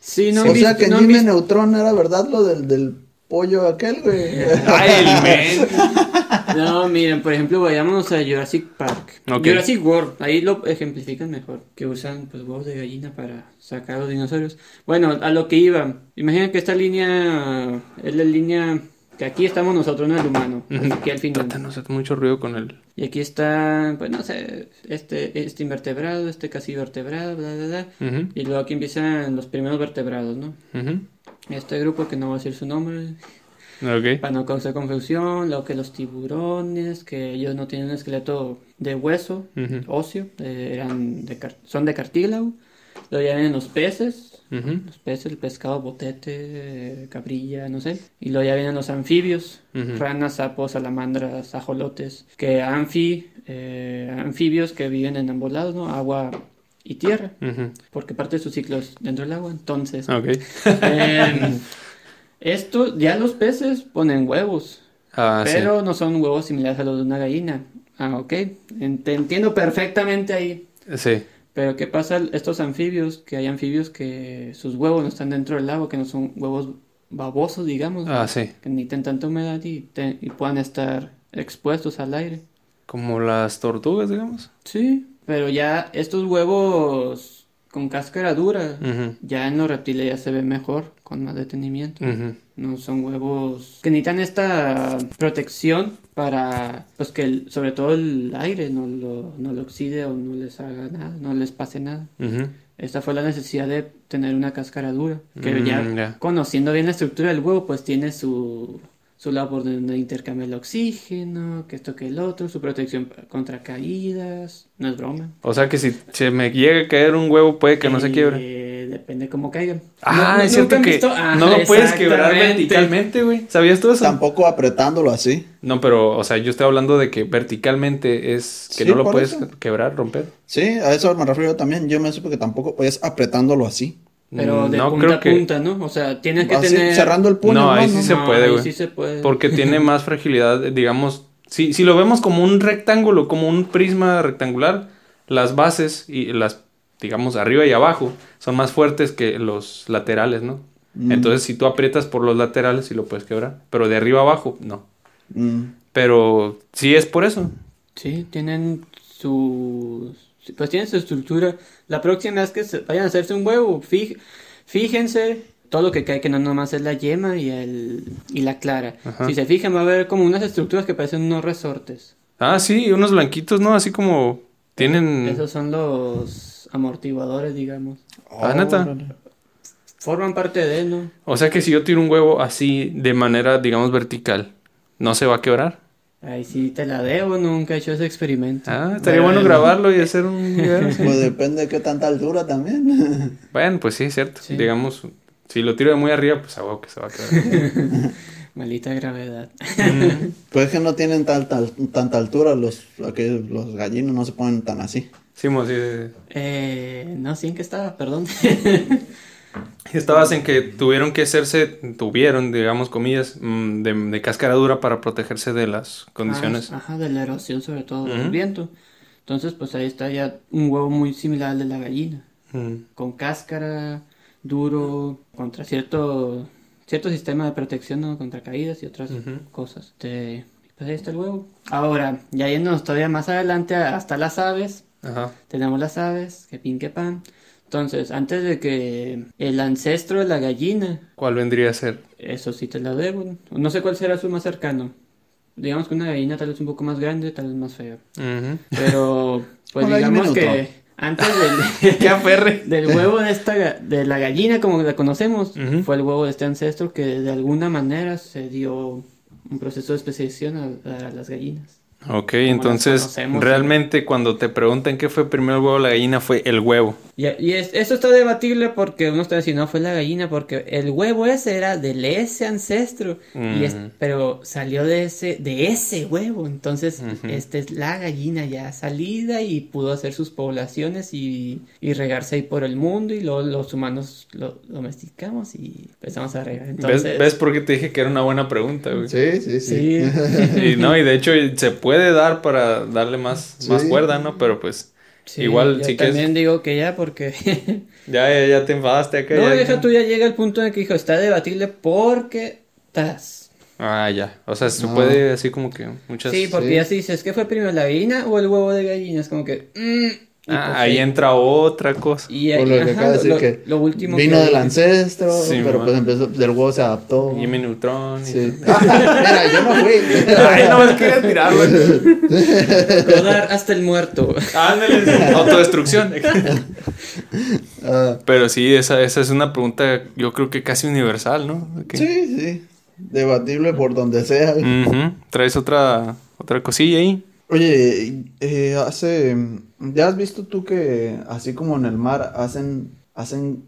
Sí, no o sea que no Jimmy Neutron era verdad lo del, del pollo aquel, güey. Ay, el men. No, miren, por ejemplo, vayámonos a Jurassic Park. Jurassic World, ahí lo ejemplifican mejor, que usan pues huevos de gallina para sacar a los dinosaurios. Bueno, a lo que iba, imagina que esta línea es la línea que aquí estamos nosotros, no el humano, Ujú. aquí al final. No hace mucho ruido con el... Y aquí está, pues no sé, este, este invertebrado, este casi vertebrado, bla, bla, bla. Ujú, Y luego aquí empiezan los primeros vertebrados, ¿no? Este grupo que no voy a decir su nombre, Ok. para no causar confusión, luego que los tiburones, que ellos no tienen un esqueleto de hueso, Ujú, óseo, eh, eran de son de cartílago. Luego ya vienen los peces, ujú, los peces, el pescado, botete, eh, cabrilla, no sé. Y luego ya vienen los anfibios, Ujú. ranas, sapos, salamandras, ajolotes, que anfi, eh, anfibios que viven en ambos lados, ¿no? Agua y tierra, porque parte de su ciclo es dentro del agua. Entonces, Ok. Em, esto, ya los peces ponen huevos, Ah, sí. pero no son huevos similares a los de una gallina. Ah, ok. Te entiendo perfectamente ahí. Sí. Pero ¿qué pasa estos anfibios? Que hay anfibios que sus huevos no están dentro del agua, que no son huevos babosos, digamos, Ah, sí. que necesitan tanta humedad y, te- y puedan estar expuestos al aire. Como las tortugas, digamos. Sí, pero ya estos huevos con cáscara dura, Ujú, ya en los reptiles ya se ve mejor, con más detenimiento. ujú. No son huevos que necesitan esta protección para, pues que el- sobre todo el aire no lo, no lo oxide o no les haga nada, no les pase nada. Ujú. Esta fue la necesidad de tener una cáscara dura, que Mm, ya ya. conociendo bien la estructura del huevo, pues tiene su, su labor de, intercambio el oxígeno, que esto que el otro, su protección contra caídas, no es broma. O sea que si se me llega a caer un huevo puede que no se Eh, quiebre. Depende cómo caigan. Ah, No- es ¿nunca cierto que? Ah, no lo puedes quebrar verticalmente, güey. ¿Sabías tú eso? Tampoco apretándolo así. No, pero, o sea, yo estoy hablando de que verticalmente es que Sí, no lo puedes eso. quebrar, romper. Sí, a eso me refiero también. Yo me supe que tampoco podías apretándolo así. Pero Mm, de no, punta creo a que- punta, ¿no? O sea, tienes que Así, tener... cerrando el puño. No, ahí ¿no? sí se No, puede, ahí güey. sí se puede. Porque tiene más fragilidad, digamos. Si, si lo vemos como un rectángulo, como un prisma rectangular, las bases y las, digamos, arriba y abajo son más fuertes que los laterales, ¿no? Mm. Entonces, si tú aprietas por los laterales, sí lo puedes quebrar. Pero de arriba abajo, no. Mm. Pero sí es por eso. Sí, tienen su... Pues tienen su estructura. La próxima vez que se vayan a hacerse un huevo, fí- fíjense todo lo que cae, que no nomás es la yema y, el, y la clara. Ajá. Si se fijan, va a haber como unas estructuras que parecen unos resortes. Ah, sí, unos blanquitos, ¿no? Así como tienen... Esos son los amortiguadores, digamos. Ah, neta. Forman parte de, ¿no? O sea que si yo tiro un huevo así de manera, digamos, vertical, ¿no se va a quebrar? Ahí sí te la debo, nunca he hecho ese experimento. Ah, estaría bueno grabarlo y hacer un video. Pues depende de qué tanta altura también. Bueno, pues sí, es cierto. Sí. Digamos, si lo tiro de muy arriba, pues a huevo que se va a quedar. Maldita gravedad. pues es que no tienen tal, tal- tanta altura. Los, aquellos- los gallinos no se ponen tan así. Sí, mo, sí, sí, Eh, no, sí, ¿en qué estaba? Perdón. Estabas en que tuvieron que hacerse, tuvieron, digamos, comillas, mm, de, de cáscara dura para protegerse de las condiciones. Ah, ajá, de la erosión, sobre todo del viento. Entonces, pues ahí está ya un huevo muy similar al de la gallina. Mm. Con cáscara, duro, contra cierto cierto sistema de protección ¿no? contra caídas y otras Ujú. cosas. Este, pues ahí está el huevo. Ahora, ya yéndonos todavía más adelante hasta las aves. Tenemos las aves, que pin que pan. Entonces, antes de que el ancestro de la gallina, ¿Cuál vendría a ser? eso sí te lo debo. No sé cuál será su más cercano. Digamos que una gallina tal vez un poco más grande, tal vez más fea. Pero, pues digamos que Antes del, huevo de esta de la gallina como la conocemos, fue el huevo de este ancestro que de alguna manera se dio un proceso de especiación a, a las gallinas. Ok, entonces realmente cuando te preguntan qué fue primero el huevo o la gallina fue el huevo. Y, y es- eso está debatible porque uno está diciendo, no, fue la gallina, porque el huevo ese era del ese ancestro, y es- Mm. pero salió de ese, de ese huevo, entonces Ujú. esta es la gallina ya salida y pudo hacer sus poblaciones y, y regarse ahí por el mundo y luego los humanos lo domesticamos y empezamos a regar. Entonces, ¿Ves, ¿Ves por qué te dije que era una buena pregunta, güey? Sí, sí, sí. Sí. Y no, y de hecho se puede dar para darle más, Sí. más cuerda, ¿no? Pero pues sí, igual yo si quieres- también digo que ya porque... ya, ya, ya te enfadaste acá. no, ya- deja tú ya llega el punto en el que dijo, está debatible porque... Tas. Ah, ya. O sea, se puede así como que muchas... Sí, porque sí. ya si dices, ¿qué fue primero, la gallina o el huevo de gallina? Es como que... mm, Ah, pues, ahí sí. entra otra cosa. Y Por lo que ajá, acaba de decir lo, que lo último Vino que- del ancestro, Sí, pero man. pues empezó, del huevo se adaptó. Jimmy Neutron. y- Sí. Mira, yo no fui. Ay, no me quería tirar, güey. Rodar hasta el muerto. Ándale, autodestrucción. Ah, Pero sí, esa, esa es una pregunta, yo creo que casi universal, ¿no? Sí, sí. Debatible por donde sea. ¿Traes otra, otra cosilla ahí? Oye, eh, hace. ¿Ya has visto tú que así como en el mar hacen, hacen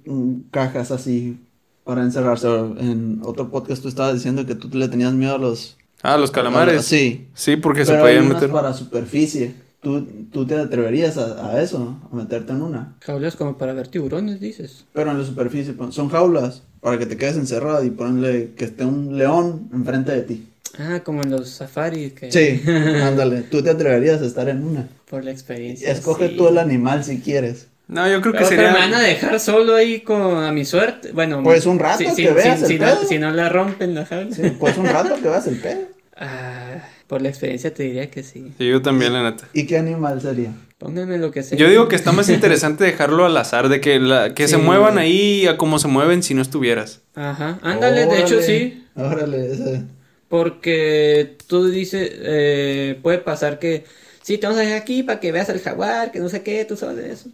cajas así para encerrarse? En otro podcast tú estabas diciendo que tú le tenías miedo a los. Ah, los calamares. Sí. Sí, porque se Pero hay podían meter. para superficie. ¿Tú, tú te atreverías a, a eso? A meterte en una. Jaulas como para ver tiburones, dices. Pero en la superficie, son jaulas para que te quedes encerrado y ponerle que esté un león enfrente de ti. Ah, como en los safaris. Que... Sí, ándale. ¿Tú te atreverías a estar en una? Por la experiencia. Escoge sí. tú el animal si quieres. No, yo creo que Pero, pero sería. me van a dejar solo ahí con a mi suerte. Bueno, Pues un rato si, que si- veas si- el si no, si no la rompen la jaula. Sí, pues un rato que vas el pedo. Ah, por la experiencia te diría que sí. Sí, yo también, la neta. ¿Y qué animal sería? Pónganme lo que sea. Yo digo que está más interesante dejarlo al azar, de que, la, que se muevan ahí a como se mueven si no estuvieras. Ajá, ándale, de hecho sí. Órale, ese. Porque tú dices, eh, puede pasar que, sí, te vamos a dejar aquí para que veas al jaguar, que no sé qué, tú sabes de eso.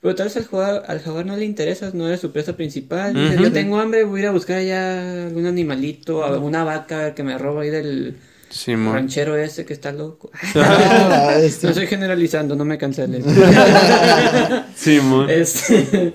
Pero tal vez al jaguar, al jaguar no le interesas, no eres su presa principal. Dices. Yo tengo hambre, voy a ir a buscar allá algún animalito, alguna vaca que me roba ahí del Simón. ranchero ese que está loco. Ah, este. No estoy generalizando, no me canceles. Simón. Este,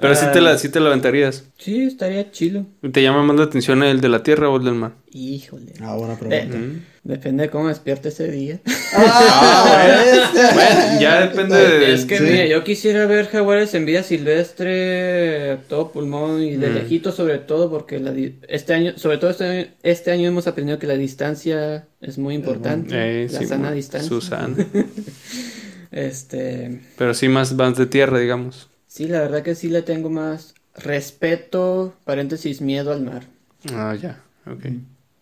Pero sí ah, te, la, sí te la aventarías. Sí, estaría chilo. ¿Te llama más la atención el de la tierra o el del mar? Híjole. Ah, buena pregunta. Mm. Depende de cómo despierte ese día. Ah. Bueno, ya depende de... Es que sí. mira, yo quisiera ver jaguares en vida silvestre, a todo pulmón y de Mm. lejito sobre todo porque la di- este año, sobre todo este año, este año hemos aprendido que la distancia es muy importante, Eh, la sí, sana distancia. Susana. Este, Pero sí más, más de tierra, digamos. sí, la verdad que sí le tengo más respeto, paréntesis, miedo al mar. Ah, ya. Ok.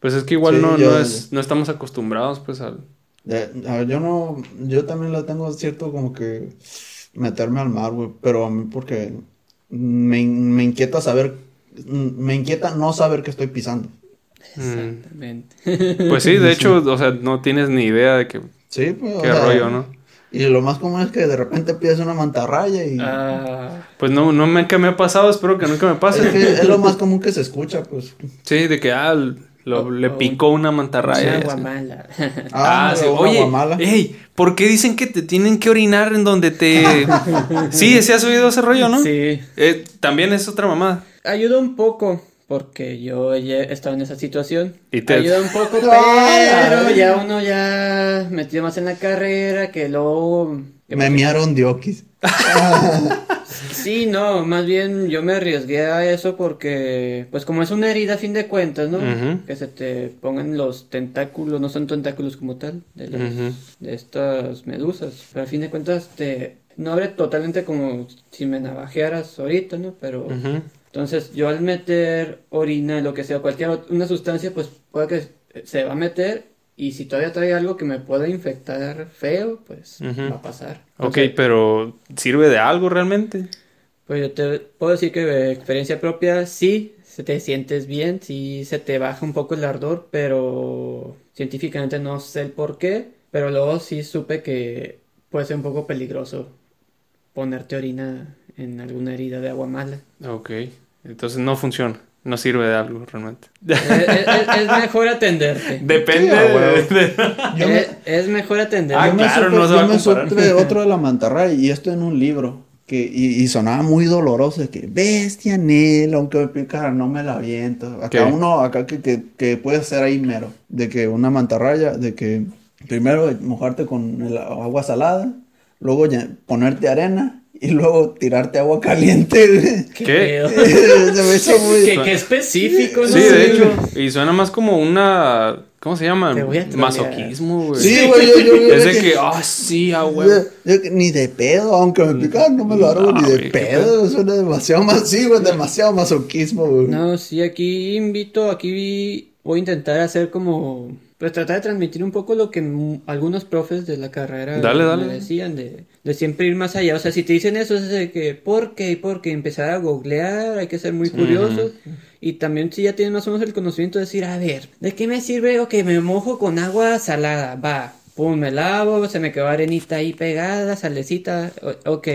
Pues es que igual Sí, no, yo- no, es, no estamos acostumbrados pues al... Yo no, yo también lo tengo cierto como que meterme al mar, güey, pero a mí porque me, me inquieta saber, me inquieta no saber que estoy pisando. Mm. Exactamente. Pues sí, de hecho, o sea, no tienes ni idea de que, Sí, pues. o qué sea, rollo, ¿no? Y lo más común es que de repente pides una mantarraya y Ah, Pues no, no me, que me ha pasado, espero que nunca me es, pase. que es lo más común que se escucha, pues. Sí, de que, ah, lo- O- le picó una mantarraya. una guamala. Ah, sí. Oye, guamala. ey, ¿por qué dicen que te tienen que orinar en donde te... sí, ¿sí has oído ese rollo, no? Sí. Eh, también es otra mamada. Ayuda un poco, porque yo he estado en esa situación. Y te- Ayuda un poco, Ah, pero ay. ya uno ya metido más en la carrera, que luego... que Me miaron diokis. Sí, no, más bien yo me arriesgué a eso porque, pues como es una herida a fin de cuentas, ¿no? Que se te pongan los tentáculos, no son tentáculos como tal, de, las- de estas medusas. Pero a fin de cuentas te... No abre totalmente como si me navajearas ahorita, ¿no? Pero... Entonces, yo al meter orina, lo que sea, cualquier una sustancia, pues puede que se va a meter y si todavía trae algo que me pueda infectar feo, pues va a pasar. Ok, pero ¿sirve de algo realmente? Pues yo te puedo decir que de experiencia propia, sí, se te sientes bien, sí se te baja un poco el ardor, pero científicamente no sé el por qué, pero luego sí supe que puede ser un poco peligroso ponerte orina en alguna herida de agua mala. Ok. Entonces no funciona. No sirve de algo realmente. es, es- es mejor atenderte. Depende Sí, a de, huevo. de- Yo me- Es, es mejor atenderte. Ah, yo me claro, supe, no se va yo a me otro de la mantarraya y esto en un libro. Que, y, y sonaba muy doloroso de que bestia Nel, aunque me picara no me la aviento. Acá ¿Qué? uno, acá que, que, que puede ser ahí mero. De que una mantarraya, de que primero mojarte con el agua salada, luego ya- ponerte arena y luego tirarte agua caliente. ¿Qué? Se me hizo muy... Qué, qué específico, ¿no? Sí, de hecho. Y suena más como una. ¿Cómo se llama? Masoquismo, güey. Sí, güey, yo, yo, yo- Es de que, ah, sí, ah, güey. ni de pedo, aunque me picara, no me lo hago No, ni de güey, pedo. Suena demasiado más, sí, güey, demasiado masoquismo, güey. No, sí, aquí invito, aquí voy a intentar hacer como, pues tratar de transmitir un poco lo que algunos profes de la carrera Dale, dale. me decían, de, de siempre ir más allá. O sea, si te dicen eso, es de que, ¿por qué? ¿Por qué? Empezar a googlear, hay que ser muy curiosos. Y también si ya tienes más o menos el conocimiento, decir, a ver, ¿de qué me sirve? Ok, me mojo con agua salada, va. Pum, me lavo, se me quedó arenita ahí pegada, salecita, o- ok.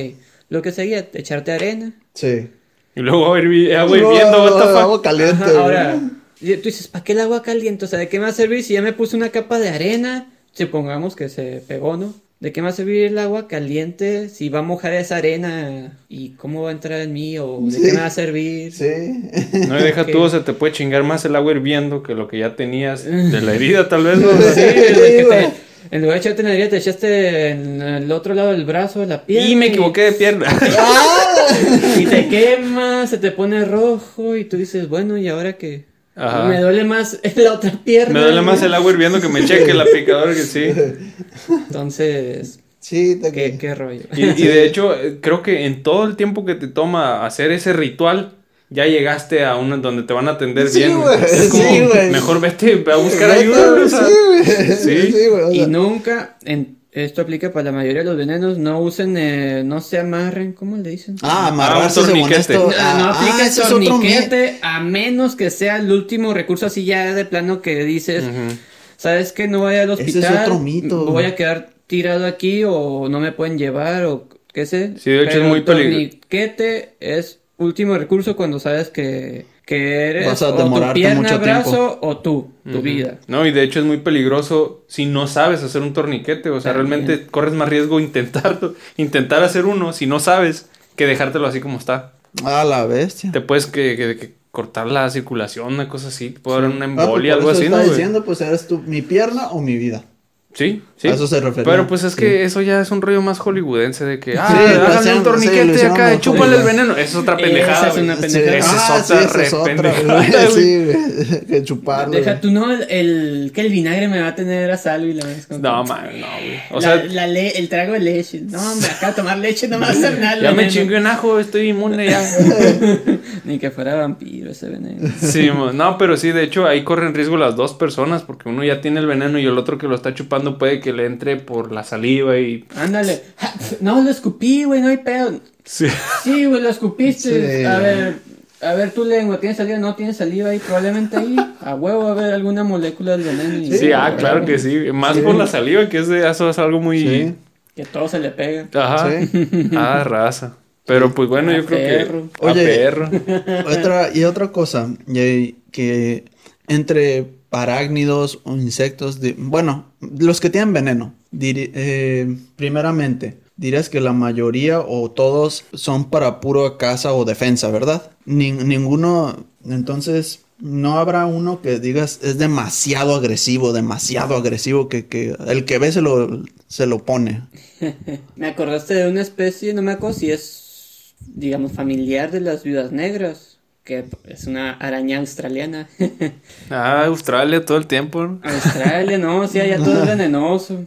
Lo que seguía, echarte arena, Sí. Y luego agua No, hirviendo, what the fuck? agua caliente. Ajá, ahora, y tú dices, ¿para qué el agua caliente? O sea, ¿de qué me va a servir si ya me puse una capa de arena? Supongamos que se pegó, ¿no? ¿De qué me va a servir el agua caliente si va a mojar esa arena? ¿Y cómo va a entrar en mí? ¿O de Sí. qué me va a servir? Sí. No, y deja tú, se te puede chingar más el agua hirviendo que lo que ya tenías de la herida, tal vez, ¿no? Sí, que te- en lugar de echarte en la herida, te echaste en el otro lado del brazo, de la pierna. Y me equivoqué de pierna. Y te quema, se te pone rojo y tú dices, bueno, ¿y ahora qué? Ajá. Me duele más la otra pierna. Me duele más el agua hirviendo que me cheque la picadora que sí. Entonces, Sí, te ¿qué, qué rollo? Y, y de hecho, eh, creo que en todo el tiempo que te toma hacer ese ritual, ya llegaste a una donde te van a atender Sí, bien. güey, Es como, sí, güey. mejor vete a buscar ayuda. güey, o sea. Sí, güey. Sí. Sí, Y nunca, en, esto aplica para la mayoría de los venenos, no usen, eh, no se amarren, ¿cómo le dicen? Ah, Ah, amarrarse según torniquete. esto. No, Ah, no ah, aplica mie- torniquete a menos que sea el último recurso así ya de plano que dices. ¿sabes que No voy al Ese es hospital, otro mito. voy a quedar tirado aquí o no me pueden llevar o qué sé. Sí, de hecho es muy el peligro- torniquete es último recurso cuando sabes que, que eres Vas a o tu demorarte pierna, mucho brazo o tú, tu vida. No, y de hecho es muy peligroso si no sabes hacer un torniquete. O sea, También. realmente corres más riesgo intentar, intentar hacer uno si no sabes que dejártelo así como está. Ah, la bestia. Te puedes que, que- que cortar la circulación, una cosa así. Te puede dar una Ah, pues embolia, por algo eso así, está ¿no? diciendo, pues, ¿eres tú mi pierna o mi vida? Sí, sí. A eso se refería. Pero pues es Sí. que eso ya es un rollo más hollywoodense de que, ah, Sí, háganle un sí, torniquete hicieron acá, chúpale el veneno. Esa es otra Esa pendejada. es una güey. pendejada. Esa es Ah, otra sí, esa re es otra, pendejada. Sí, güey. Que chuparlo. Deja tú, no, el, el- que el vinagre me va a tener a salvo y la vez con No, man, no, güey. O la, sea, la le- el trago de leche. No, hombre, acá tomar leche no me va a hacer nada. ya me chingué un ajo, estoy inmune ya. Ni que fuera vampiro ese veneno. Sí, no, pero sí, de hecho ahí corren riesgo las dos personas porque uno ya tiene el veneno y el otro que lo está chupando puede que le entre por la saliva y... Ándale. No, lo escupí, güey, no hay pedo. Sí. Sí, güey, lo escupiste. Sí. A ver, a ver tu lengua, ¿tiene saliva? No tiene saliva ahí, probablemente ahí. A huevo va a haber alguna molécula del veneno. y- Sí, ah, claro que sí. Más Sí. por la saliva, que es de, eso es algo muy... Sí. Que todo se le pega. Ajá. Sí. Ah, raza. Pero pues bueno, A yo creo que... A Oye. perro. Otra, y otra cosa, y- que entre parácnidos o insectos, de- bueno, los que tienen veneno, diri- eh, primeramente, dirías que la mayoría o todos son para puro caza o defensa, ¿verdad? Nin- ninguno, entonces, no habrá uno que digas es demasiado agresivo, demasiado agresivo, que, que el que ve se lo, se lo pone. Me acordaste de una especie, no me acuerdo si es, digamos, familiar de las viudas negras, que es una araña australiana. Ah, Australia todo el tiempo. Australia, no, sí, allá todo es venenoso.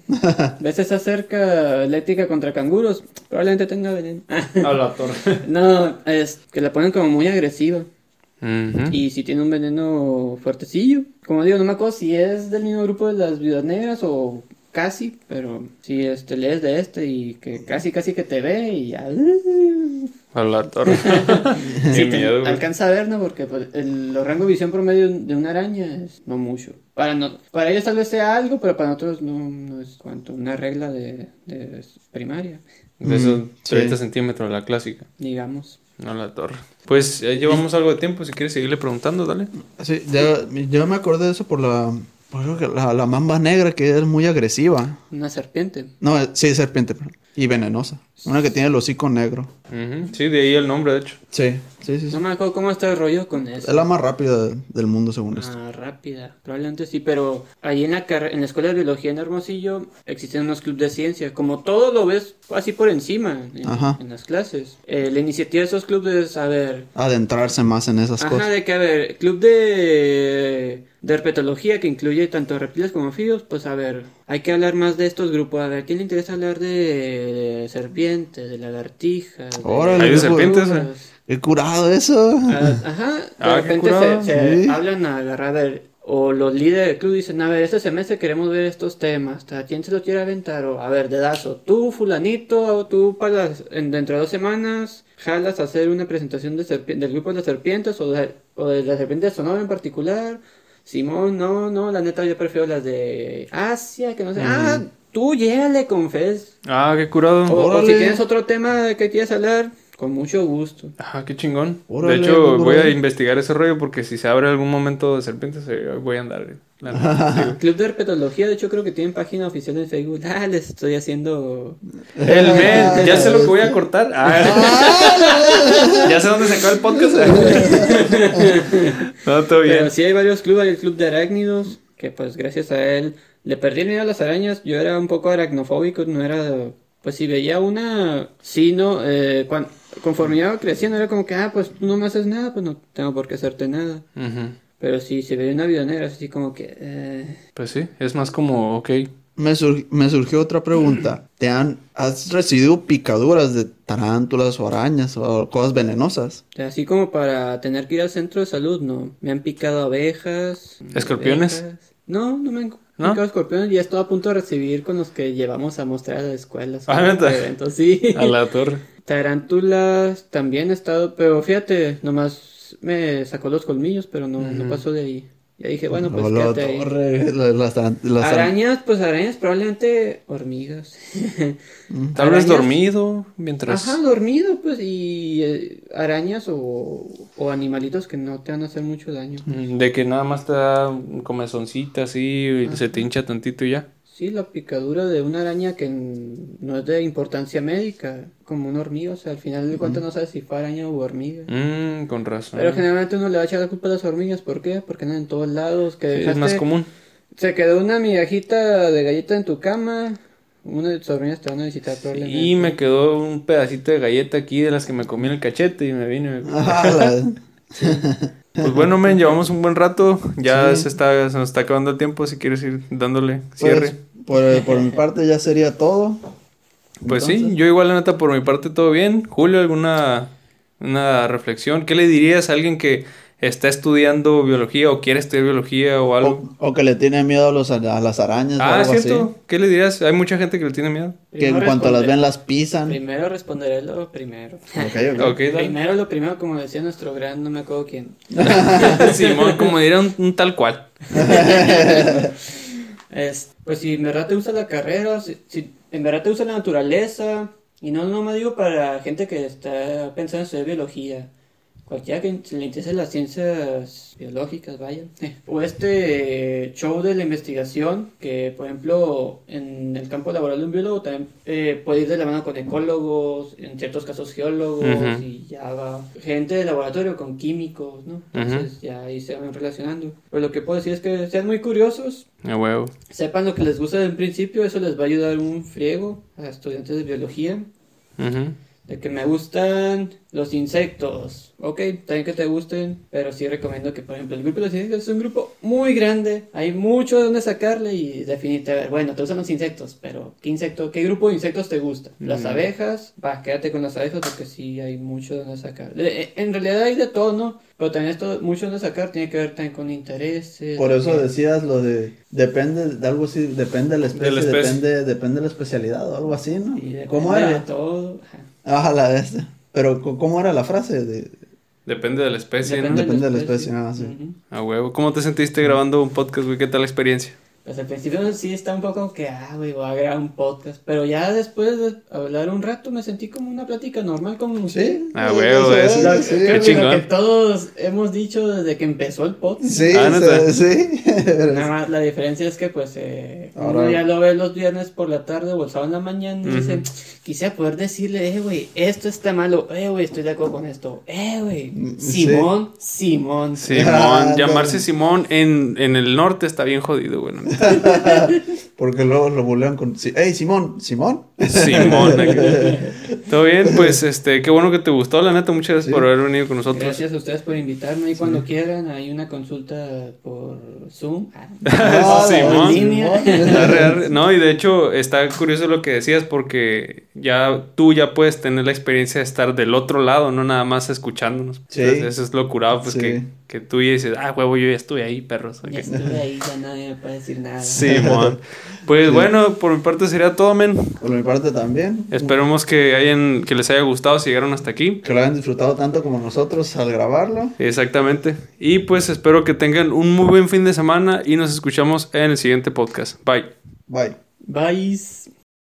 ¿Ves esa cerca eléctrica contra canguros? Probablemente tenga veneno. A la torre. no, es que la ponen como muy agresiva. Y si tiene un veneno fuertecillo. Como digo, no me acuerdo si es del mismo grupo de las viudas negras o casi, pero si este lees de este y que casi casi que te ve y ya. A la torre. Sí, miedo, alcanza a ver, ¿no? Porque pues, el, los rangos de visión promedio de una araña es no mucho. Para, no, para ellos tal vez sea algo, pero para nosotros no, no es cuanto una regla de, de primaria, De esos Mm, 30 sí. centímetros, la clásica. digamos. A la torre. Pues ya llevamos algo de tiempo. Si quieres seguirle preguntando, dale. Sí, yo, yo me acordé de eso por la, por que la, la mamba negra que es muy agresiva. Una serpiente. No, sí, serpiente. Y venenosa. Una que tiene el hocico negro. Sí, de ahí el nombre, de hecho. Sí, sí, sí. sí. No me acuerdo cómo está el rollo con eso. Es la más rápida de- del mundo según esto. Ah, rápida, probablemente sí, pero ahí en la, en la escuela de biología en Hermosillo existen unos clubes de ciencia, como todo lo ves así por encima en, Ajá. en las clases. Eh, la iniciativa de esos clubes es, a ver, Adentrarse más en esas ajá, cosas. de que, a ver, club de, de herpetología que incluye tanto reptiles como anfibios, pues a ver, hay que hablar más de estos grupos, a ver, ¿quién le interesa hablar de, serpientes, de lagartijas? de Órale, Hay de serpientes, curado. Qué curado eso. Ah, Ajá, de Ah, repente se, se Sí. hablan a agarrar, a ver, o los líderes del club dicen, a ver, este semestre queremos ver estos temas, ¿a quién se lo quiere aventar? O, a ver, dedazo, tú, fulanito, o tú para las- en- dentro de dos semanas jalas a hacer una presentación de del grupo de las serpientes o de, o de la serpiente de Sonora en particular. Simón, no, no, la neta yo prefiero las de Asia, que no sé. Ah, tú llégale con Fez. Ah, qué curado. O, o si tienes otro tema de que quieras hablar, con mucho gusto. Ah, qué chingón. Órale, de hecho, voy a investigar ese rollo porque si se abre algún momento de serpientes, eh, voy a andar. la neta. Club de Herpetología, de hecho creo que tienen página oficial en Facebook. Ah, les estoy haciendo... El men, ya sé lo que voy a cortar. Ah. ya sé dónde se acaba el podcast. no, todo bien. Pero sí hay varios clubes, hay el Club de Arácnidos, que pues gracias a él le perdí el miedo a las arañas. Yo era un poco aracnofóbico, no era... Pues si veía una... Sí, no, eh, cuan- conforme iba creciendo era como que, ah, pues tú no me haces nada, pues no tengo por qué hacerte nada. Pero sí, si veía una vida negra, así como que... eh, Pues sí, es más como, ok. Me, sur- me surgió otra pregunta. ¿Te han, has recibido picaduras de tarántulas o arañas o cosas venenosas? Así como para tener que ir al centro de salud, no. Me han picado abejas. ¿Escorpiones? abejas. No, no me han ¿No? escorpiones. Ya estoy a punto de recibir con los que llevamos a mostrar a la escuela. Ah, sobre ¿neta? este evento, sí. A la torre. Tarántulas también he estado, pero fíjate, nomás me sacó los colmillos, pero no, no pasó de ahí. Ya dije, bueno, pues quédate ahí. torre, la- las las Arañas, pues arañas, probablemente hormigas. Tal vez dormido mientras. Ajá, dormido, pues, y eh, arañas o, o animalitos que no te van a hacer mucho daño. Mm, De que nada más te da un comezoncita así y se te hincha tantito y ya. Sí, la picadura de una araña que no es de importancia médica, como una hormiga, o sea, al final de cuentas no sabes si fue araña o hormiga. Mmm, con razón. Pero generalmente uno le va a echar la culpa a las hormigas, ¿por qué? Porque andan en todos lados, que Sí, es dejaste- más común. Se quedó una migajita de galleta en tu cama, una de tus hormigas te van a visitar probablemente. Y me quedó un pedacito de galleta aquí de las que me comí en el cachete y me vine. Ah, la- Pues bueno, men, llevamos un buen rato. Ya se, está, se nos está acabando el tiempo. Si quieres ir dándole cierre. Pues, por, por mi parte ya sería todo. Pues sí, yo igual la neta por mi parte todo bien. Julio, ¿alguna una reflexión? ¿Qué le dirías a alguien que está estudiando biología o quiere estudiar biología o algo? O, o que le tiene miedo a, los, a las arañas o ah, algo cierto. ¿Qué le dirías? Hay mucha gente que le tiene miedo. Que en cuanto las ven las pisan. Primero responderé lo primero. Ok, ok. Ok, dale. Primero lo primero, como decía nuestro gran, no me acuerdo quién. Simón, como diría un, un tal cual. Es, pues si en verdad te gusta la carrera, si, si en verdad te gusta la naturaleza, y no, no me digo para gente que está pensando en estudiar biología, cualquiera que se le interese las ciencias biológicas, vaya. O este eh, show de la investigación, que por ejemplo en el campo laboral de un biólogo también eh, puede ir de la mano con ecólogos, en ciertos casos geólogos, Ujú. y ya va gente de laboratorio con químicos, ¿no? Entonces ya ahí se van relacionando. Pero lo que puedo decir es que sean muy curiosos, A huevo. Sepan lo que les gusta un principio, eso les va a ayudar un friego a estudiantes de biología. Ujú. De que me gustan los insectos. Ok, también que te gusten, pero sí recomiendo que, por ejemplo, el grupo de los insectos es un grupo muy grande. Hay mucho de donde sacarle y definirte, a ver, bueno, te gustan los insectos, pero ¿qué insecto, qué grupo de insectos te gusta? Las Mm. abejas, va, quédate con las abejas porque sí hay mucho de donde sacar. De- En realidad hay de todo, ¿no? Pero también esto, mucho de donde sacar tiene que ver también con intereses. Por de eso que- decías lo de depende de algo así, depende de la especie, De la especie. depende depende de la especialidad o algo así, ¿no? y depende ¿Cómo de era? todo. ajá. Ah, la de esta. Pero, co- ¿cómo era la frase? De... Depende de la especie, ¿no? Depende Depende de la especie, ah, sí. Ujú. A huevo. ¿Cómo te sentiste grabando un podcast, güey? ¿Qué tal la experiencia? Pues al principio sí está un poco que, ah, güey, voy a grabar un podcast. Pero ya después de hablar un rato me sentí como una plática normal con usted. Sí. Ah, eso eso. es, Lo, sí. creo que lo chingón. que todos hemos dicho desde que empezó el podcast. Sí, Ah, sí. Nada más la diferencia es que pues eh, uno ya lo ve los viernes por la tarde o el sábado en la mañana y dice, quisiera poder decirle, eh, güey, esto está malo, eh, güey, estoy de acuerdo con esto, eh, güey, Mm, Simón, Simón. Simón. Ah, Llamarse no. Simón en, en el norte está bien jodido, güey. ¿no? Porque luego lo bulean con... ¡Ey, Simón! ¿Simón? Simón. Todo bien, pues este, qué bueno que te gustó, la neta. Muchas gracias Sí. por haber venido con nosotros. Gracias a ustedes por invitarme y cuando quieran hay una consulta por Zoom. Ah, Ah, Simón. No, y de hecho está curioso lo que decías porque ya tú ya puedes tener la experiencia de estar del otro lado, no nada más escuchándonos. Sí. Entonces, eso es lo curado, pues Sí. que, que tú ya dices, ah, huevo, yo ya estuve ahí, perros. Ya estuve ahí, ya nadie me puede decir nada. Simón. Pues Sí. bueno, por mi parte sería todo, men. Por mi parte también. Esperemos que hayan, que les haya gustado si llegaron hasta aquí. Que lo hayan disfrutado tanto como nosotros al grabarlo. Exactamente. Y pues espero que tengan un muy buen fin de semana y nos escuchamos en el siguiente podcast. Bye. Bye. Bye.